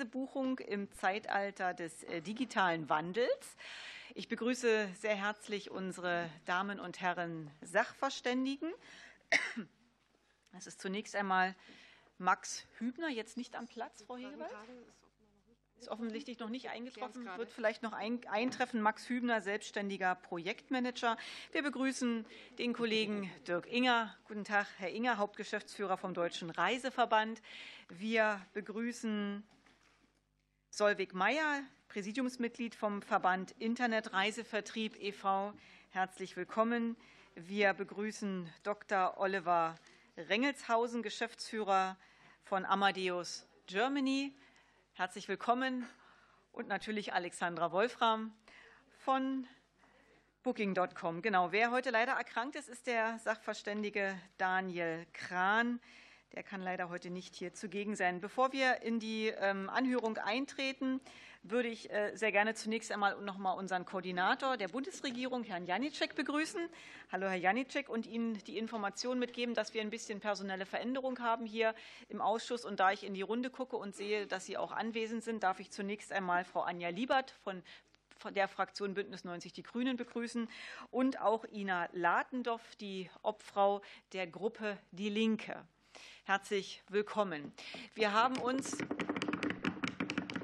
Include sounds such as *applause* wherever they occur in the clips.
Reisebuchung im Zeitalter des äh, digitalen Wandels. Ich begrüße sehr herzlich unsere Damen und Herren Sachverständigen. Es ist zunächst einmal Max Hübner, jetzt nicht am Platz, Frau Hegewald ist offensichtlich noch nicht eingetroffen, wird vielleicht noch eintreffen. Max Hübner, selbstständiger Projektmanager. Wir begrüßen den Kollegen Dirk Inger. Guten Tag, Herr Inger, Hauptgeschäftsführer vom Deutschen Reiseverband. Wir begrüßen Solvig Meyer, Präsidiumsmitglied vom Verband Internetreisevertrieb e.V. Herzlich willkommen. Wir begrüßen Dr. Oliver Rengelshausen, Geschäftsführer von Amadeus Germany. Herzlich willkommen und natürlich Alexandra Wolfram von Booking.com. Genau, wer heute leider erkrankt ist, ist der Sachverständige Daniel Kran. Der kann leider heute nicht hier zugegen sein. Bevor wir in die ähm, Anhörung eintreten, würde ich äh, sehr gerne zunächst einmal noch mal unseren Koordinator der Bundesregierung, Herrn Janicek, begrüßen. Hallo, Herr Janicek, und Ihnen die Information mitgeben, dass wir ein bisschen personelle Veränderung haben hier im Ausschuss. Und da ich in die Runde gucke und sehe, dass Sie auch anwesend sind, darf ich zunächst einmal Frau Anja Liebert von der Fraktion Bündnis 90 Die Grünen begrüßen und auch Ina Latendorf, die Obfrau der Gruppe Die Linke. Herzlich willkommen. Wir haben uns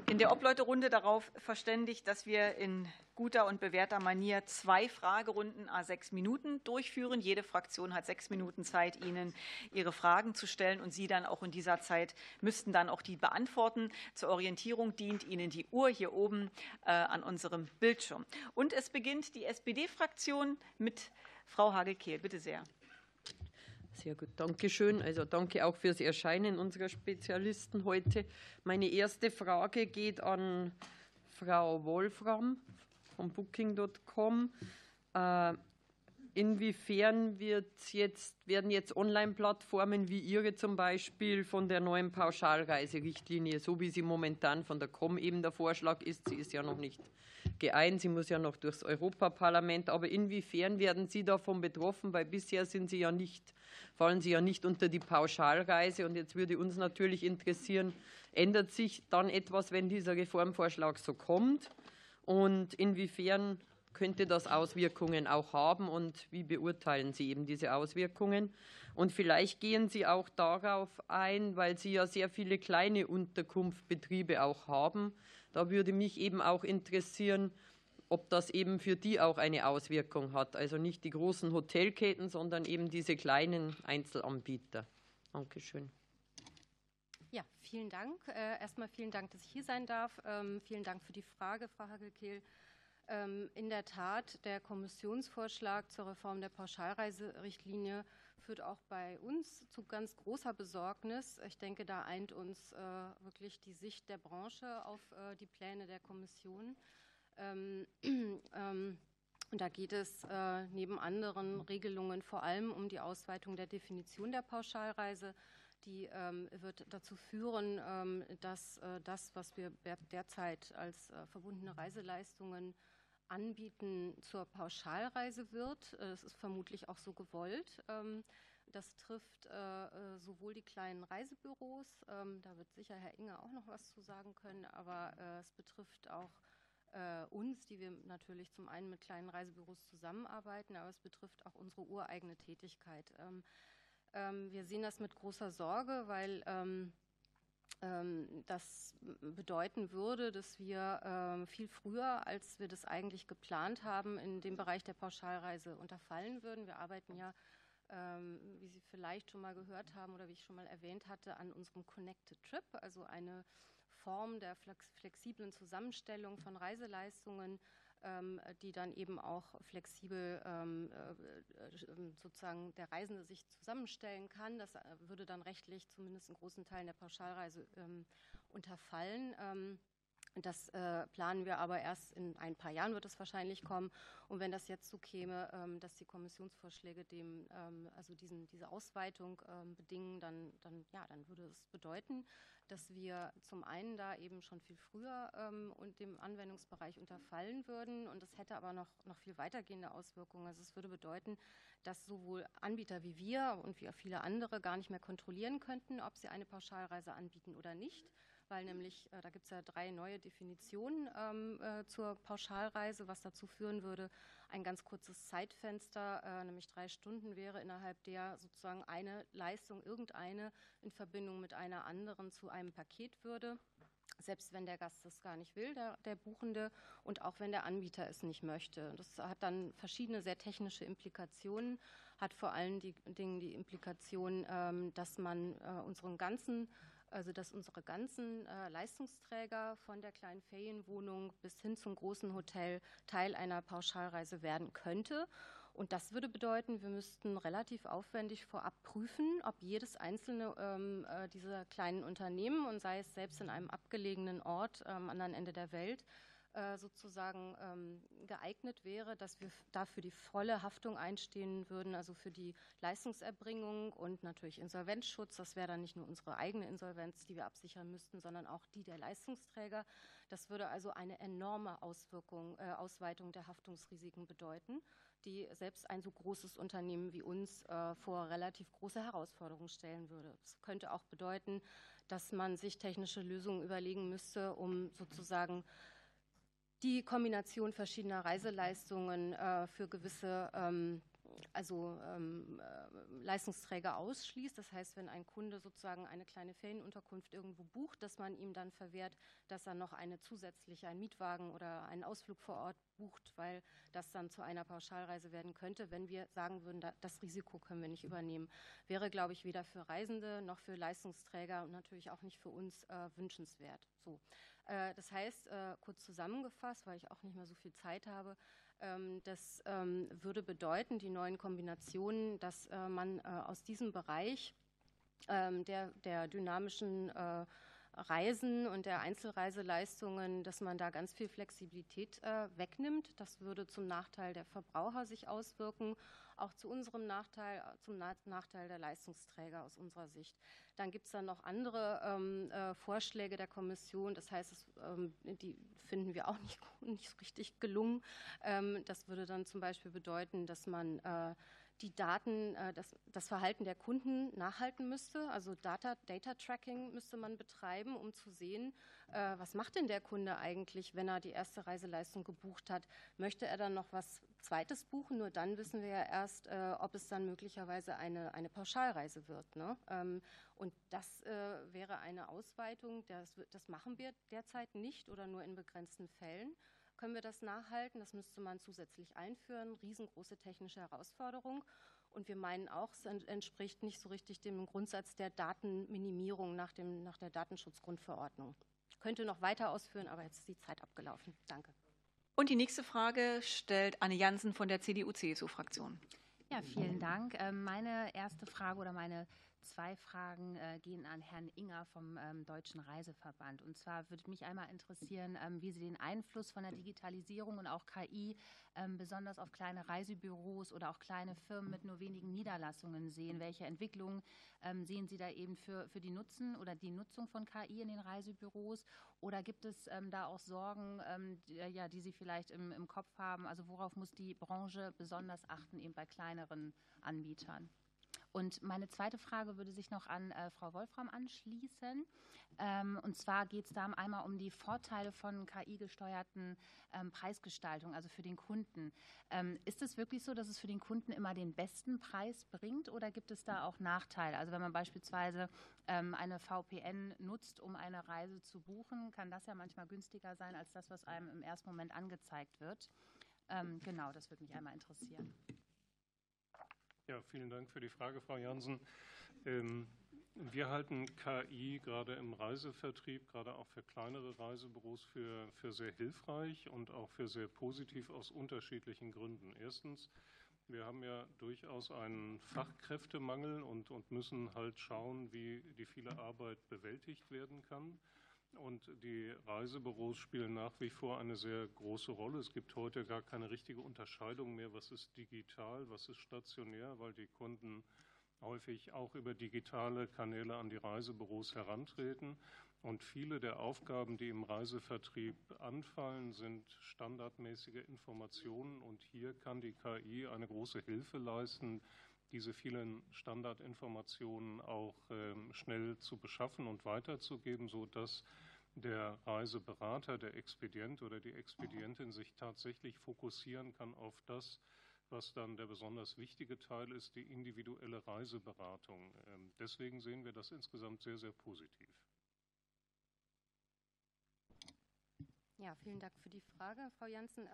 in der Obleuterunde darauf verständigt, dass wir in guter und bewährter Manier zwei Fragerunden a sechs Minuten durchführen. Jede Fraktion hat sechs Minuten Zeit, Ihnen Ihre Fragen zu stellen und Sie dann auch in dieser Zeit müssten dann auch die beantworten. Zur Orientierung dient Ihnen die Uhr hier oben äh, an unserem Bildschirm. Und es beginnt die SPD-Fraktion mit Frau Hagel-Kehl. Bitte sehr. Sehr gut, danke schön. Also danke auch fürs Erscheinen unserer Spezialisten heute. Meine erste Frage geht an Frau Wolfram von Booking.com. Inwiefern wird jetzt, werden jetzt Online-Plattformen wie Ihre zum Beispiel von der neuen Pauschalreiserichtlinie, so wie sie momentan von der COM eben der Vorschlag ist, sie ist ja noch nicht geeint, sie muss ja noch durchs Europaparlament, aber inwiefern werden Sie davon betroffen, weil bisher sind Sie ja nicht fallen sie ja nicht unter die Pauschalreise. Und jetzt würde uns natürlich interessieren, ändert sich dann etwas, wenn dieser Reformvorschlag so kommt? Und inwiefern könnte das Auswirkungen auch haben und wie beurteilen Sie eben diese Auswirkungen? Und vielleicht gehen Sie auch darauf ein, weil Sie ja sehr viele kleine Unterkunftsbetriebe auch haben. Da würde mich eben auch interessieren, ob das eben für die auch eine Auswirkung hat. Also nicht die großen Hotelketten, sondern eben diese kleinen Einzelanbieter. Dankeschön. Ja, vielen Dank. Äh, erstmal vielen Dank, dass ich hier sein darf. Ähm, vielen Dank für die Frage, Frau Hagelkehl. Ähm, in der Tat, der Kommissionsvorschlag zur Reform der Pauschalreiserichtlinie führt auch bei uns zu ganz großer Besorgnis. Ich denke, da eint uns äh, wirklich die Sicht der Branche auf äh, die Pläne der Kommission. Ähm, *clears throat* ähm, und da geht es äh, neben anderen Regelungen vor allem um die Ausweitung der Definition der Pauschalreise. Die wird dazu führen, dass das, was wir derzeit als verbundene Reiseleistungen anbieten, zur Pauschalreise wird. Es ist vermutlich auch so gewollt. Das trifft sowohl die kleinen Reisebüros, da wird sicher Herr Inge auch noch was zu sagen können, aber es betrifft auch äh, uns, die wir natürlich zum einen mit kleinen Reisebüros zusammenarbeiten, aber es betrifft auch unsere ureigene Tätigkeit. Ähm, ähm, wir sehen das mit großer Sorge, weil ähm, das bedeuten würde, dass wir viel früher, als wir das eigentlich geplant haben, in dem Bereich der Pauschalreise unterfallen würden. Wir arbeiten ja, wie Sie vielleicht schon mal gehört haben oder wie ich schon mal erwähnt hatte, an unserem Connected Trip, also eine Form der flexiblen Zusammenstellung von Reiseleistungen, ähm, die dann eben auch flexibel ähm, äh, äh, sozusagen der Reisende sich zusammenstellen kann. Das äh, würde dann rechtlich zumindest in großen Teilen der Pauschalreise ähm, unterfallen. Das äh, planen wir aber erst in ein paar Jahren wird es wahrscheinlich kommen. Und wenn das jetzt so käme, ähm, dass die Kommissionsvorschläge dem, ähm, also diesen, diese Ausweitung ähm, bedingen, dann, dann, ja, dann würde es bedeuten, dass wir zum einen da eben schon viel früher ähm, und dem Anwendungsbereich unterfallen würden. Und das hätte aber noch, noch viel weitergehende Auswirkungen. Also es würde bedeuten, dass sowohl Anbieter wie wir und wie auch viele andere gar nicht mehr kontrollieren könnten, ob sie eine Pauschalreise anbieten oder nicht weil nämlich, äh, da gibt es ja drei neue Definitionen ähm, äh, zur Pauschalreise, was dazu führen würde, ein ganz kurzes Zeitfenster, äh, nämlich drei Stunden wäre, innerhalb der sozusagen eine Leistung, irgendeine in Verbindung mit einer anderen zu einem Paket würde selbst wenn der Gast das gar nicht will, der, der, Buchende, und auch wenn der Anbieter es nicht möchte. Das hat dann verschiedene sehr technische Implikationen, hat vor allen Dingen die Implikation, ähm, dass man unseren ganzen also dass unsere ganzen äh, Leistungsträger von der kleinen Ferienwohnung bis hin zum großen Hotel Teil einer Pauschalreise werden könnte. Und das würde bedeuten, wir müssten relativ aufwendig vorab prüfen, ob jedes einzelne ähm, äh, dieser kleinen Unternehmen und sei es selbst in einem abgelegenen Ort am ähm, anderen Ende der Welt äh, sozusagen ähm, geeignet wäre, dass wir dafür die volle Haftung einstehen würden, also für die Leistungserbringung und natürlich Insolvenzschutz. Das wäre dann nicht nur unsere eigene Insolvenz, die wir absichern müssten, sondern auch die der Leistungsträger. Das würde also eine enorme Auswirkung, äh, Ausweitung der Haftungsrisiken bedeuten die selbst ein so großes Unternehmen wie uns äh, vor relativ große Herausforderungen stellen würde. Es könnte auch bedeuten, dass man sich technische Lösungen überlegen müsste, um sozusagen die Kombination verschiedener Reiseleistungen äh, für gewisse ähm, also ähm, äh, Leistungsträger ausschließt. Das heißt, wenn ein Kunde sozusagen eine kleine Ferienunterkunft irgendwo bucht, dass man ihm dann verwehrt, dass er noch eine zusätzliche, einen Mietwagen oder einen Ausflug vor Ort bucht, weil das dann zu einer Pauschalreise werden könnte. Wenn wir sagen würden, das Risiko können wir nicht übernehmen, wäre, glaube ich, weder für Reisende noch für Leistungsträger und natürlich auch nicht für uns äh, wünschenswert. So. Äh, das heißt, äh, kurz zusammengefasst, weil ich auch nicht mehr so viel Zeit habe, ähm, das ähm, würde bedeuten, die neuen Kombinationen, dass äh, man aus diesem Bereich ähm, der, der dynamischen Reisen und der Einzelreiseleistungen, dass man da ganz viel Flexibilität äh, wegnimmt. Das würde zum Nachteil der Verbraucher sich auswirken, auch zu unserem Nachteil, zum Nachteil der Leistungsträger aus unserer Sicht. Dann gibt es dann noch andere ähm, äh, Vorschläge der Kommission. Das heißt, ähm, die finden wir auch *laughs* nicht, nicht richtig gelungen. Ähm, das würde dann zum Beispiel bedeuten, dass man äh, die Daten, äh, das, das, Verhalten der Kunden nachhalten müsste. Also Data, Data Tracking müsste man betreiben, um zu sehen, äh, was macht denn der Kunde eigentlich, wenn er die erste Reiseleistung gebucht hat. Möchte er dann noch was Zweites buchen? Nur dann wissen wir ja erst, äh, ob es dann möglicherweise eine, eine Pauschalreise wird. Ne? Ähm, und das wäre eine Ausweitung. Das, das machen wir derzeit nicht oder nur in begrenzten Fällen können wir das nachhalten. Das müsste man zusätzlich einführen. Riesengroße technische Herausforderung. Und wir meinen auch, es entspricht nicht so richtig dem Grundsatz der Datenminimierung nach, dem, nach der Datenschutzgrundverordnung. Ich könnte noch weiter ausführen, aber jetzt ist die Zeit abgelaufen. Danke. Und die nächste Frage stellt Anne Jansen von der CDU-CSU-Fraktion. Ja, vielen Dank. Ähm, meine erste Frage oder meine Zwei Fragen äh, gehen an Herrn Inger vom ähm, Deutschen Reiseverband. Und zwar würde mich einmal interessieren, ähm, wie Sie den Einfluss von der Digitalisierung und auch KI ähm, besonders auf kleine Reisebüros oder auch kleine Firmen mit nur wenigen Niederlassungen sehen. Welche Entwicklungen sehen Sie da eben für, für die Nutzen oder die Nutzung von KI in den Reisebüros? Oder gibt es da auch Sorgen, die, ja, die Sie vielleicht im, im Kopf haben? Also worauf muss die Branche besonders achten, eben bei kleineren Anbietern? Und meine zweite Frage würde sich noch an äh, Frau Wolfram anschließen. Ähm, und zwar geht es da einmal um die Vorteile von KI-gesteuerten ähm, Preisgestaltung, also für den Kunden. Ähm, ist es wirklich so, dass es für den Kunden immer den besten Preis bringt oder gibt es da auch Nachteile? Also wenn man beispielsweise ähm, eine VPN nutzt, um eine Reise zu buchen, kann das ja manchmal günstiger sein als das, was einem im ersten Moment angezeigt wird. Ähm, genau, das würde mich einmal interessieren. Ja, vielen Dank für die Frage, Frau Jansen. Ähm, wir halten KI gerade im Reisevertrieb, gerade auch für kleinere Reisebüros, für, für sehr hilfreich und auch für sehr positiv aus unterschiedlichen Gründen. Erstens, wir haben ja durchaus einen Fachkräftemangel und, und müssen halt schauen, wie die viele Arbeit bewältigt werden kann. Und die Reisebüros spielen nach wie vor eine sehr große Rolle. Es gibt heute gar keine richtige Unterscheidung mehr, was ist digital, was ist stationär, weil die Kunden häufig auch über digitale Kanäle an die Reisebüros herantreten. Und viele der Aufgaben, die im Reisevertrieb anfallen, sind standardmäßige Informationen. Und hier kann die KI eine große Hilfe leisten, diese vielen Standardinformationen auch ähm, schnell zu beschaffen und weiterzugeben, sodass der Reiseberater, der Expedient oder die Expedientin sich tatsächlich fokussieren kann auf das, was dann der besonders wichtige Teil ist, die individuelle Reiseberatung. Ähm, deswegen sehen wir das insgesamt sehr, sehr positiv. Ja, vielen Dank für die Frage, Frau Janssen.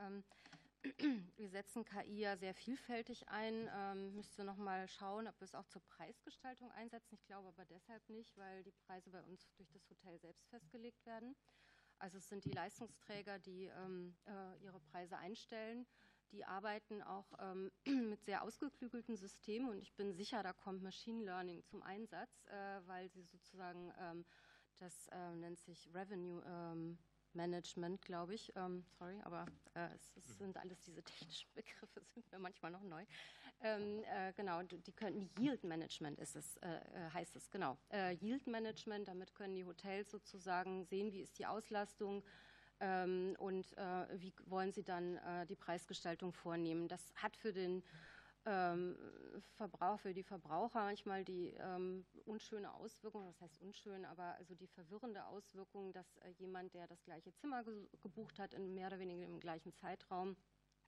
Wir setzen KI ja sehr vielfältig ein. Ähm, müsste noch mal schauen, ob wir es auch zur Preisgestaltung einsetzen. Ich glaube aber deshalb nicht, weil die Preise bei uns durch das Hotel selbst festgelegt werden. Also es sind die Leistungsträger, die ähm, äh, ihre Preise einstellen. Die arbeiten auch ähm, *clears throat* mit sehr ausgeklügelten Systemen und ich bin sicher, da kommt Machine Learning zum Einsatz, äh, weil sie sozusagen ähm, das äh, nennt sich Revenue ähm, Management, glaube ich. Ähm, sorry, aber äh, es, es, sind alles diese technischen Begriffe, *laughs* sind mir manchmal noch neu. Ähm, äh, genau, die können Yield Management ist es, äh, äh heißt es, genau. Äh, Yield Management, damit können die Hotels sozusagen sehen, wie ist die Auslastung ähm, und äh, wie wollen sie dann die Preisgestaltung vornehmen. Das hat für den ähm, Verbrauch, für die Verbraucher manchmal die ähm, unschöne Auswirkung, das heißt unschön, aber also die verwirrende Auswirkung, dass äh, jemand, der das gleiche Zimmer ge gebucht hat, in mehr oder weniger im gleichen Zeitraum,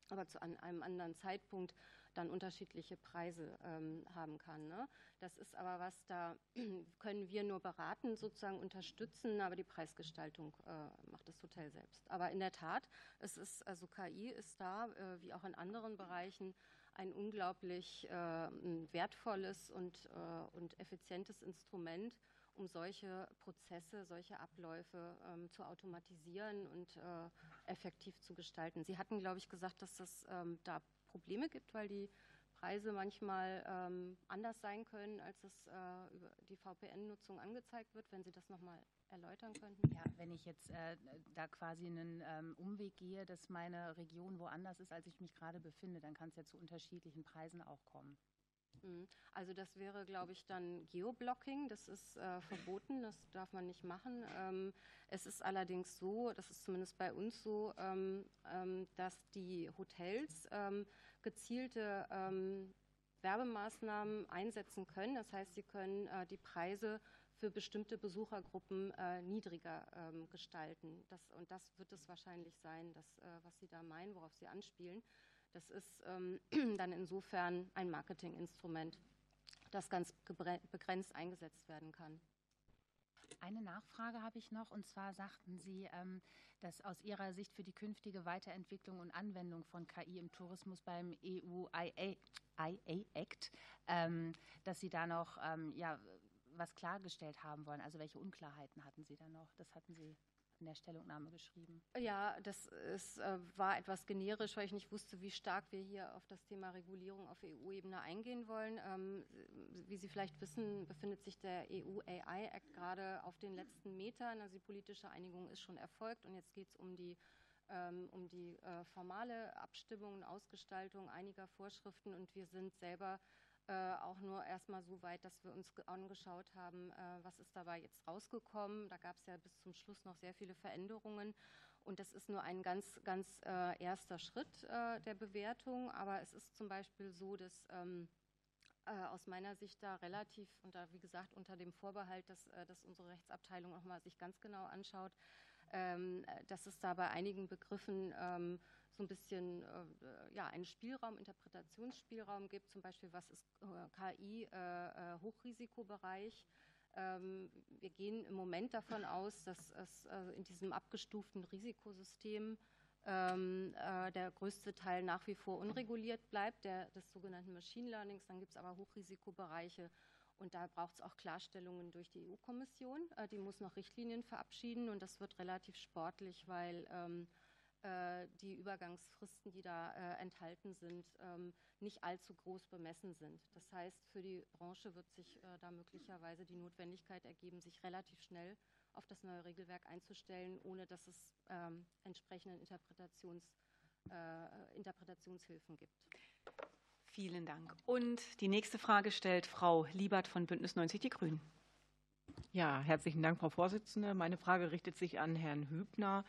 aber zu an einem anderen Zeitpunkt dann unterschiedliche Preise ähm, haben kann. Ne? Das ist aber was, da *clears throat* können wir nur beraten, sozusagen unterstützen, aber die Preisgestaltung äh, macht das Hotel selbst. Aber in der Tat, es ist, also KI ist da, äh, wie auch in anderen Bereichen, ein unglaublich äh, wertvolles und, äh, und effizientes Instrument, um solche Prozesse, solche Abläufe ähm, zu automatisieren und äh, effektiv zu gestalten. Sie hatten, glaube ich, gesagt, dass es ähm, da Probleme gibt, weil die Preise manchmal ähm, anders sein können, als es äh, über die VPN-Nutzung angezeigt wird. Wenn Sie das nochmal erläutern könnten? Ja, wenn ich jetzt äh, da quasi einen ähm, Umweg gehe, dass meine Region woanders ist, als ich mich gerade befinde, dann kann es ja zu unterschiedlichen Preisen auch kommen. Mhm. Also das wäre, glaube ich, dann Geoblocking. Das ist äh, verboten, das darf man nicht machen. Ähm, es ist allerdings so, das ist zumindest bei uns so, ähm, ähm, dass die Hotels ähm, gezielte ähm, Werbemaßnahmen einsetzen können. Das heißt, sie können äh, die Preise für bestimmte Besuchergruppen äh, niedriger ähm, gestalten. Das, und das wird es wahrscheinlich sein, das, äh, was Sie da meinen, worauf Sie anspielen. Das ist ähm, *clears throat* dann insofern ein Marketinginstrument, das ganz begrenzt eingesetzt werden kann. Eine Nachfrage habe ich noch, und zwar sagten Sie, ähm, dass aus Ihrer Sicht für die künftige Weiterentwicklung und Anwendung von KI im Tourismus beim EU IA, IA Act, ähm, dass Sie da noch ähm, ja, was klargestellt haben wollen. Also welche Unklarheiten hatten Sie da noch? Das hatten Sie in der Stellungnahme geschrieben. Ja, das ist, äh, war etwas generisch, weil ich nicht wusste, wie stark wir hier auf das Thema Regulierung auf EU-Ebene eingehen wollen. Ähm, wie Sie vielleicht wissen, befindet sich der EU-AI-Act gerade auf den letzten Metern. Also die politische Einigung ist schon erfolgt und jetzt geht es um die ähm, um die äh, formale Abstimmung und Ausgestaltung einiger Vorschriften und wir sind selber äh, auch nur erstmal so weit, dass wir uns angeschaut haben, äh, was ist dabei jetzt rausgekommen. Da gab es ja bis zum Schluss noch sehr viele Veränderungen. Und das ist nur ein ganz, ganz äh, erster Schritt äh, der Bewertung. Aber es ist zum Beispiel so, dass ähm, äh, aus meiner Sicht da relativ, und da wie gesagt unter dem Vorbehalt, dass, dass unsere Rechtsabteilung nochmal sich ganz genau anschaut, ähm, dass es da bei einigen Begriffen ähm, so ein bisschen äh, ja, einen Spielraum, Interpretationsspielraum gibt, zum Beispiel was ist äh, KI äh, Hochrisikobereich. Ähm, wir gehen im Moment davon aus, dass es in diesem abgestuften Risikosystem ähm, äh, der größte Teil nach wie vor unreguliert bleibt, der, des sogenannten Machine Learnings. Dann gibt es aber Hochrisikobereiche und da braucht es auch Klarstellungen durch die EU-Kommission. die muss noch Richtlinien verabschieden und das wird relativ sportlich, weil ähm, äh, die Übergangsfristen, die da äh, enthalten sind, ähm, nicht allzu groß bemessen sind. Das heißt, für die Branche wird sich äh, da möglicherweise die Notwendigkeit ergeben, sich relativ schnell auf das neue Regelwerk einzustellen, ohne dass es ähm, entsprechenden Interpretations, Interpretationshilfen gibt. Vielen Dank. Und die nächste Frage stellt Frau Liebert von Bündnis 90 Die Grünen. Ja, herzlichen Dank, Frau Vorsitzende. Meine Frage richtet sich an Herrn Hübner.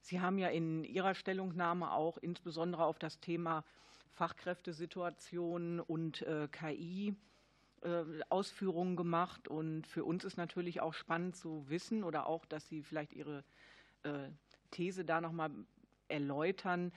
Sie haben ja in Ihrer Stellungnahme auch insbesondere auf das Thema Fachkräftesituation und äh, KI äh, Ausführungen gemacht. Und für uns ist natürlich auch spannend zu wissen oder auch, dass Sie vielleicht Ihre äh, These da nochmal erläutern.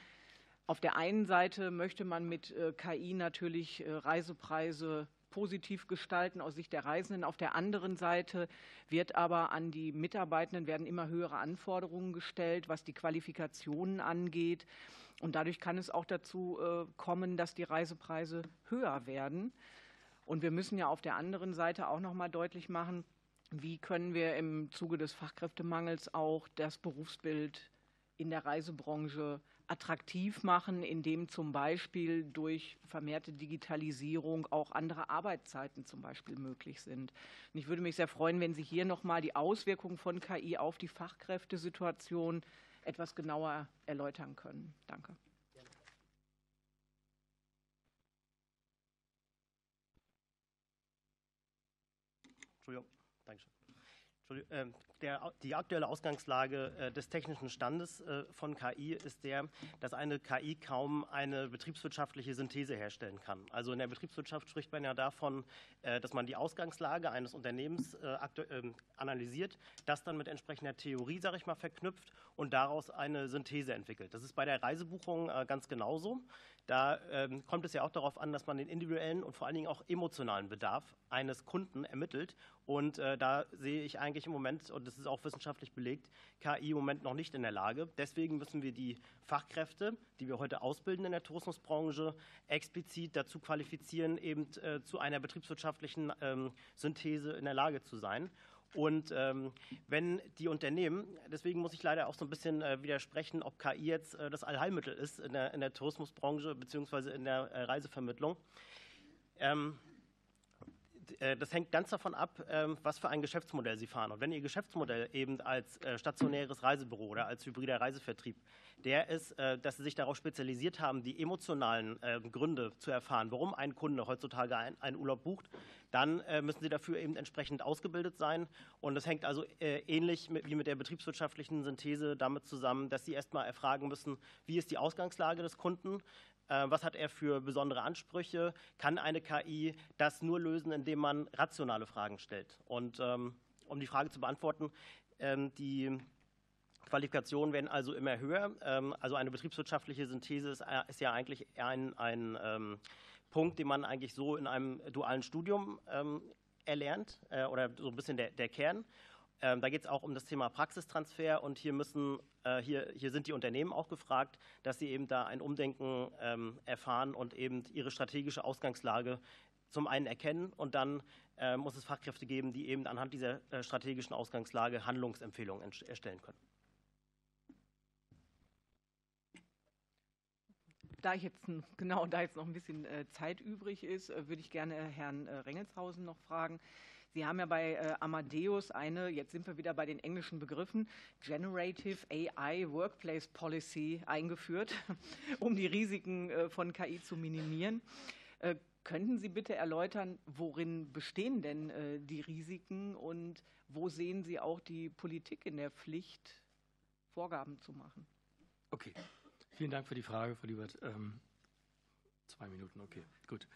Auf der einen Seite möchte man mit äh, KI natürlich äh, Reisepreise positiv gestalten aus Sicht der Reisenden. Auf der anderen Seite wird aber an die Mitarbeitenden werden immer höhere Anforderungen gestellt, was die Qualifikationen angeht. Und dadurch kann es auch dazu äh, kommen, dass die Reisepreise höher werden. Und wir müssen ja auf der anderen Seite auch noch mal deutlich machen, wie können wir im Zuge des Fachkräftemangels auch das Berufsbild in der Reisebranche attraktiv machen, indem zum Beispiel durch vermehrte Digitalisierung auch andere Arbeitszeiten zum Beispiel möglich sind. Und ich würde mich sehr freuen, wenn Sie hier noch mal die Auswirkungen von KI auf die Fachkräftesituation etwas genauer erläutern können. Danke. Entschuldigung, Dankeschön. Ähm, der, die aktuelle Ausgangslage äh, des technischen Standes äh, von KI ist der, dass eine KI kaum eine betriebswirtschaftliche Synthese herstellen kann. Also in der Betriebswirtschaft spricht man ja davon, äh, dass man die Ausgangslage eines Unternehmens ähm, analysiert, das dann mit entsprechender Theorie, sage ich mal, verknüpft und daraus eine Synthese entwickelt. Das ist bei der Reisebuchung ganz genauso. Da ähm, kommt es ja auch darauf an, dass man den individuellen und vor allen Dingen auch emotionalen Bedarf eines Kunden ermittelt. Und da sehe ich eigentlich im Moment, und das ist auch wissenschaftlich belegt, KI im Moment noch nicht in der Lage. Deswegen müssen wir die Fachkräfte, die wir heute ausbilden in der Tourismusbranche, explizit dazu qualifizieren, eben äh, zu einer betriebswirtschaftlichen ähm, Synthese in der Lage zu sein. Und ähm, wenn die Unternehmen, deswegen muss ich leider auch so ein bisschen äh, widersprechen, ob KI jetzt äh, das Allheilmittel ist in der, in der Tourismusbranche bzw. in der Reisevermittlung. Ähm, äh, das hängt ganz davon ab, ähm, was für ein Geschäftsmodell Sie fahren. Und wenn Ihr Geschäftsmodell eben als äh, stationäres Reisebüro oder als hybrider Reisevertrieb der ist, äh, dass Sie sich darauf spezialisiert haben, die emotionalen ähm, Gründe zu erfahren, warum ein Kunde heutzutage einen Urlaub bucht, dann müssen Sie dafür eben entsprechend ausgebildet sein. Und das hängt also ähnlich wie mit der betriebswirtschaftlichen Synthese damit zusammen, dass Sie erstmal erfragen müssen, wie ist die Ausgangslage des Kunden, äh, was hat er für besondere Ansprüche? Kann eine KI das nur lösen, indem man rationale Fragen stellt? Und ähm, um die Frage zu beantworten, ähm, die Qualifikationen werden also immer höher. Ähm, also eine betriebswirtschaftliche Synthese ist, äh, ja eigentlich ein, ein Punkt, den man eigentlich so in einem dualen Studium erlernt äh, oder so ein bisschen der, der Kern. Ähm, da geht es auch um das Thema Praxistransfer und hier müssen, äh, hier, hier sind die Unternehmen auch gefragt, dass sie eben da ein Umdenken ähm, erfahren und eben ihre strategische Ausgangslage zum einen erkennen und dann äh, muss es Fachkräfte geben, die eben anhand dieser äh, strategischen Ausgangslage Handlungsempfehlungen erstellen können. Da ich jetzt genau da jetzt noch ein bisschen äh, Zeit übrig ist, äh, würde ich gerne Herrn äh, Rengelshausen noch fragen. Sie haben ja bei äh, Amadeus eine, jetzt sind wir wieder bei den englischen Begriffen, Generative AI Workplace Policy eingeführt, *laughs* um die Risiken äh, von KI zu minimieren. Äh, könnten Sie bitte erläutern, worin bestehen denn die Risiken und wo sehen Sie auch die Politik in der Pflicht, Vorgaben zu machen? Okay, vielen Dank für die Frage, Frau Liebert. Ähm, zwei Minuten, okay, gut.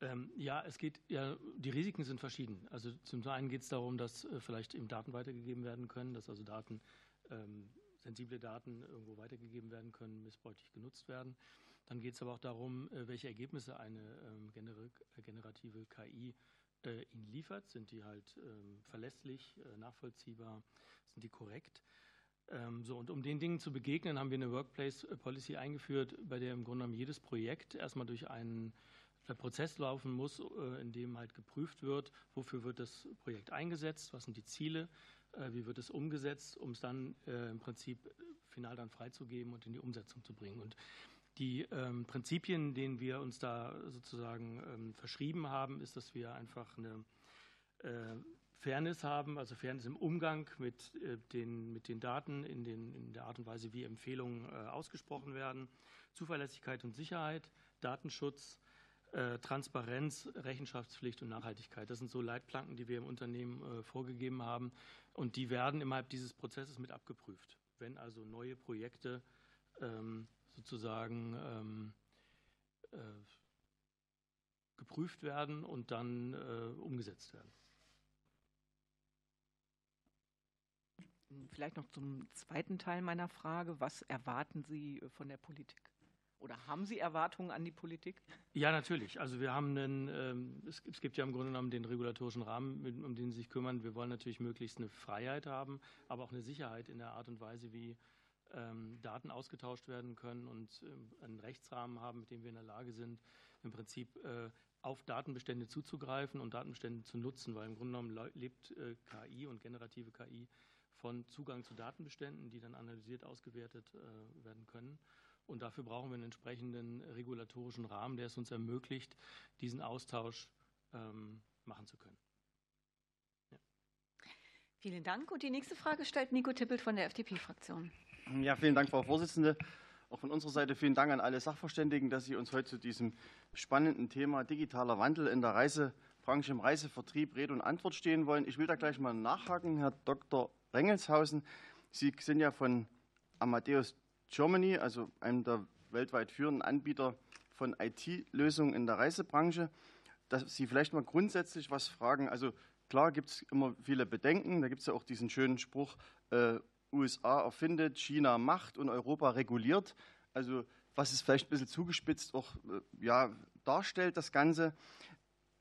Ähm, ja, es geht ja, die Risiken sind verschieden. Also zum einen geht es darum, dass äh, vielleicht eben Daten weitergegeben werden können, dass also Daten, ähm, sensible Daten irgendwo weitergegeben werden können, missbräuchlich genutzt werden. Dann geht es aber auch darum, äh, welche Ergebnisse eine ähm, gener äh, generative KI äh, Ihnen liefert. Sind die halt ähm, verlässlich, äh, nachvollziehbar, sind die korrekt? Ähm, so, und um den Dingen zu begegnen, haben wir eine Workplace Policy eingeführt, bei der im Grunde genommen jedes Projekt erstmal durch einen der Prozess laufen muss, äh, in dem halt geprüft wird, wofür wird das Projekt eingesetzt, was sind die Ziele, äh, wie wird es umgesetzt, um es dann äh, im Prinzip final dann freizugeben und in die Umsetzung zu bringen. Und die ähm, Prinzipien, denen wir uns da sozusagen ähm, verschrieben haben, ist, dass wir einfach eine Fairness haben, also Fairness im Umgang mit, den, mit den Daten, in, den, in der Art und Weise, wie Empfehlungen ausgesprochen werden, Zuverlässigkeit und Sicherheit, Datenschutz, Transparenz, Rechenschaftspflicht und Nachhaltigkeit. Das sind so Leitplanken, die wir im Unternehmen äh, vorgegeben haben. Und die werden innerhalb dieses Prozesses mit abgeprüft. Wenn also neue Projekte ähm, sozusagen ähm, äh, geprüft werden und dann äh, umgesetzt werden. Vielleicht noch zum zweiten Teil meiner Frage. Was erwarten Sie von der Politik? Oder haben Sie Erwartungen an die Politik? Ja, natürlich. Also wir haben einen, ähm, es, gibt ja im Grunde genommen den regulatorischen Rahmen, um den Sie sich kümmern. Wir wollen natürlich möglichst eine Freiheit haben, aber auch eine Sicherheit in der Art und Weise, wie ähm, Daten ausgetauscht werden können und ähm, einen Rechtsrahmen haben, mit dem wir in der Lage sind, im Prinzip äh, auf Datenbestände zuzugreifen und Datenbestände zu nutzen, weil im Grunde genommen lebt äh, KI und generative KI von Zugang zu Datenbeständen, die dann analysiert, ausgewertet äh, werden können. Und dafür brauchen wir einen entsprechenden regulatorischen Rahmen, der es uns ermöglicht, diesen Austausch ähm, machen zu können. Ja. Vielen Dank. Und die nächste Frage stellt Nico Tippelt von der FDP-Fraktion. Ja, vielen Dank, Frau Vorsitzende. Auch von unserer Seite vielen Dank an alle Sachverständigen, dass Sie uns heute zu diesem spannenden Thema digitaler Wandel in der Reisebranche, im Reisevertrieb Rede und Antwort stehen wollen. Ich will da gleich mal nachhaken, Herr Dr. Rengelshausen. Sie sind ja von Amadeus Germany, also einem der weltweit führenden Anbieter von IT-Lösungen in der Reisebranche, dass Sie vielleicht mal grundsätzlich was fragen. Also klar gibt es immer viele Bedenken. Da gibt es ja auch diesen schönen Spruch, äh, USA erfindet, China macht und Europa reguliert. Also was es vielleicht ein bisschen zugespitzt auch äh, ja, darstellt, das Ganze.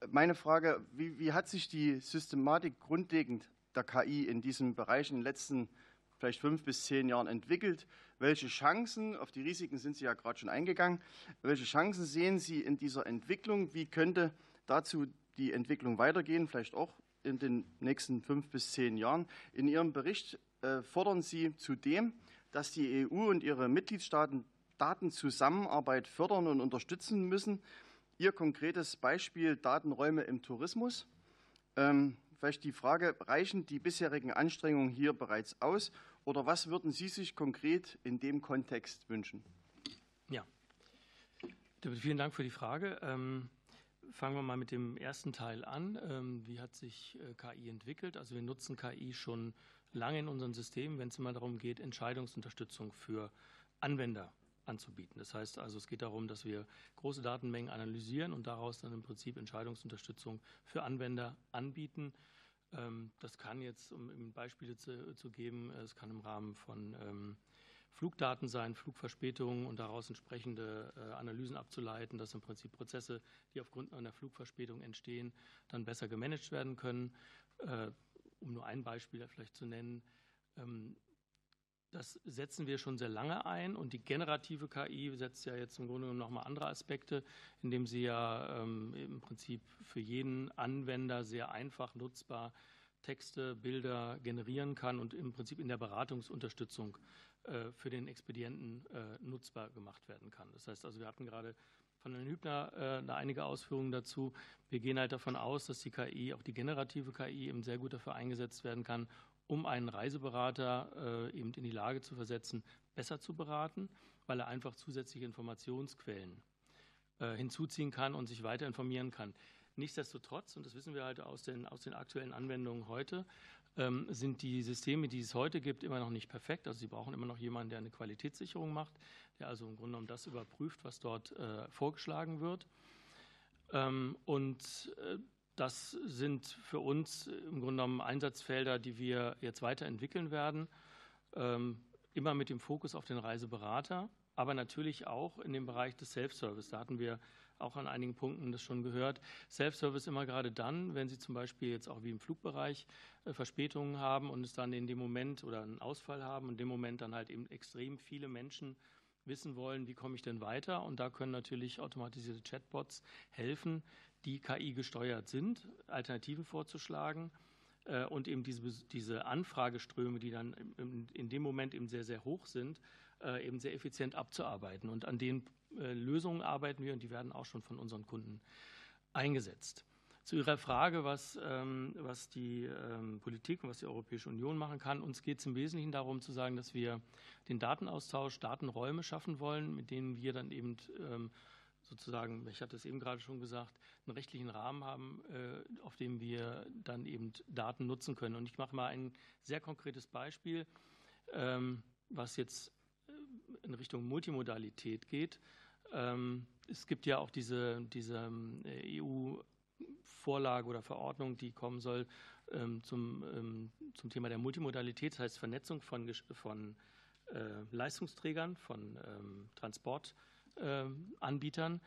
Meine Frage, wie, wie hat sich die Systematik grundlegend der KI in diesem Bereich in den letzten vielleicht fünf bis zehn Jahren entwickelt? Welche Chancen, auf die Risiken sind Sie ja gerade schon eingegangen, welche Chancen sehen Sie in dieser Entwicklung? Wie könnte dazu die Entwicklung weitergehen, vielleicht auch in den nächsten fünf bis zehn Jahren? In Ihrem Bericht äh, fordern Sie zudem, dass die EU und ihre Mitgliedstaaten Datenzusammenarbeit fördern und unterstützen müssen. Ihr konkretes Beispiel Datenräume im Tourismus. Ähm, vielleicht die Frage, reichen die bisherigen Anstrengungen hier bereits aus oder was würden Sie sich konkret in dem Kontext wünschen? Ja, vielen Dank für die Frage. Ähm, fangen wir mal mit dem ersten Teil an. Ähm, wie hat sich äh, KI entwickelt? Also wir nutzen KI schon lange in unseren Systemen, wenn es immer darum geht, Entscheidungsunterstützung für Anwender anzubieten. Das heißt also, es geht darum, dass wir große Datenmengen analysieren und daraus dann im Prinzip Entscheidungsunterstützung für Anwender anbieten. Ähm, das kann jetzt, um Beispiele zu, geben, es kann im Rahmen von ähm, Flugdaten sein, Flugverspätungen und daraus entsprechende äh, Analysen abzuleiten, dass im Prinzip Prozesse, die aufgrund einer Flugverspätung entstehen, dann besser gemanagt werden können. Äh, um nur ein Beispiel vielleicht zu nennen, ähm, das setzen wir schon sehr lange ein und die generative KI setzt ja jetzt im Grunde genommen nochmal andere Aspekte, indem sie ja ähm, im Prinzip für jeden Anwender sehr einfach nutzbar Texte, Bilder generieren kann und im Prinzip in der Beratungsunterstützung äh, für den Expedienten äh, nutzbar gemacht werden kann. Das heißt also, wir hatten gerade von Herrn Hübner äh, einige Ausführungen dazu. Wir gehen halt davon aus, dass die KI, auch die generative KI, eben sehr gut dafür eingesetzt werden kann, um einen Reiseberater äh, eben in die Lage zu versetzen, besser zu beraten, weil er einfach zusätzliche Informationsquellen äh, hinzuziehen kann und sich weiter informieren kann. Nichtsdestotrotz, und das wissen wir halt aus den, aus den aktuellen Anwendungen heute, ähm, sind die Systeme, die es heute gibt, immer noch nicht perfekt. Also Sie brauchen immer noch jemanden, der eine Qualitätssicherung macht, der also im Grunde genommen das überprüft, was dort äh, vorgeschlagen wird. Ähm, und das sind für uns im Grunde genommen Einsatzfelder, die wir jetzt weiterentwickeln werden, ähm, immer mit dem Fokus auf den Reiseberater, aber natürlich auch in dem Bereich des Self-Service. Da hatten wir auch an einigen Punkten das schon gehört. Self-Service immer gerade dann, wenn Sie zum Beispiel jetzt auch wie im Flugbereich äh, Verspätungen haben und es dann in dem Moment oder einen Ausfall haben und in dem Moment dann halt eben extrem viele Menschen wissen wollen, wie komme ich denn weiter. Und da können natürlich automatisierte Chatbots helfen, die KI gesteuert sind, Alternativen vorzuschlagen äh, und eben diese, diese Anfrageströme, die dann in, dem Moment eben sehr, sehr hoch sind, äh, eben sehr effizient abzuarbeiten. Und an den äh, Lösungen arbeiten wir und die werden auch schon von unseren Kunden eingesetzt. Zu Ihrer Frage, was, ähm, was die ähm, Politik und was die Europäische Union machen kann. Uns geht es im Wesentlichen darum zu sagen, dass wir den Datenaustausch, Datenräume schaffen wollen, mit denen wir dann eben ähm, sozusagen, ich hatte es eben gerade schon gesagt, einen rechtlichen Rahmen haben, äh, auf dem wir dann eben Daten nutzen können. Und ich mache mal ein sehr konkretes Beispiel, ähm, was jetzt äh, in Richtung Multimodalität geht. Ähm, es gibt ja auch diese, diese EU-Vorlage oder Verordnung, die kommen soll ähm, zum, zum Thema der Multimodalität, das heißt Vernetzung von, von äh, Leistungsträgern, von Transport. Ähm, Anbietern.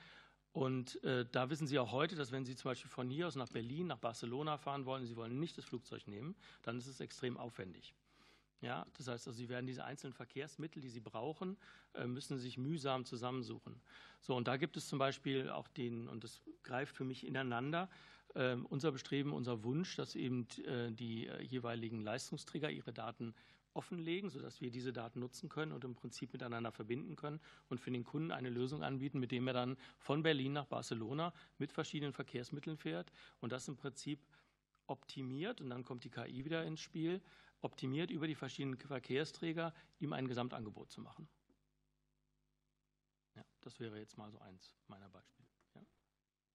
Und äh, da wissen Sie auch heute, dass wenn Sie zum Beispiel von hier aus nach Berlin, nach Barcelona fahren wollen, Sie wollen nicht das Flugzeug nehmen, dann ist es extrem aufwendig. Ja, das heißt, also Sie werden diese einzelnen Verkehrsmittel, die Sie brauchen, äh, müssen sich mühsam zusammensuchen. So, und da gibt es zum Beispiel auch den, und das greift für mich ineinander, äh, unser Bestreben, unser Wunsch, dass eben äh, die äh, jeweiligen Leistungsträger ihre Daten offenlegen, sodass wir diese Daten nutzen können und im Prinzip miteinander verbinden können und für den Kunden eine Lösung anbieten, mit dem er dann von Berlin nach Barcelona mit verschiedenen Verkehrsmitteln fährt und das im Prinzip optimiert, und dann kommt die KI wieder ins Spiel, optimiert über die verschiedenen Verkehrsträger, ihm ein Gesamtangebot zu machen. Ja, das wäre jetzt mal so eins meiner Beispiele.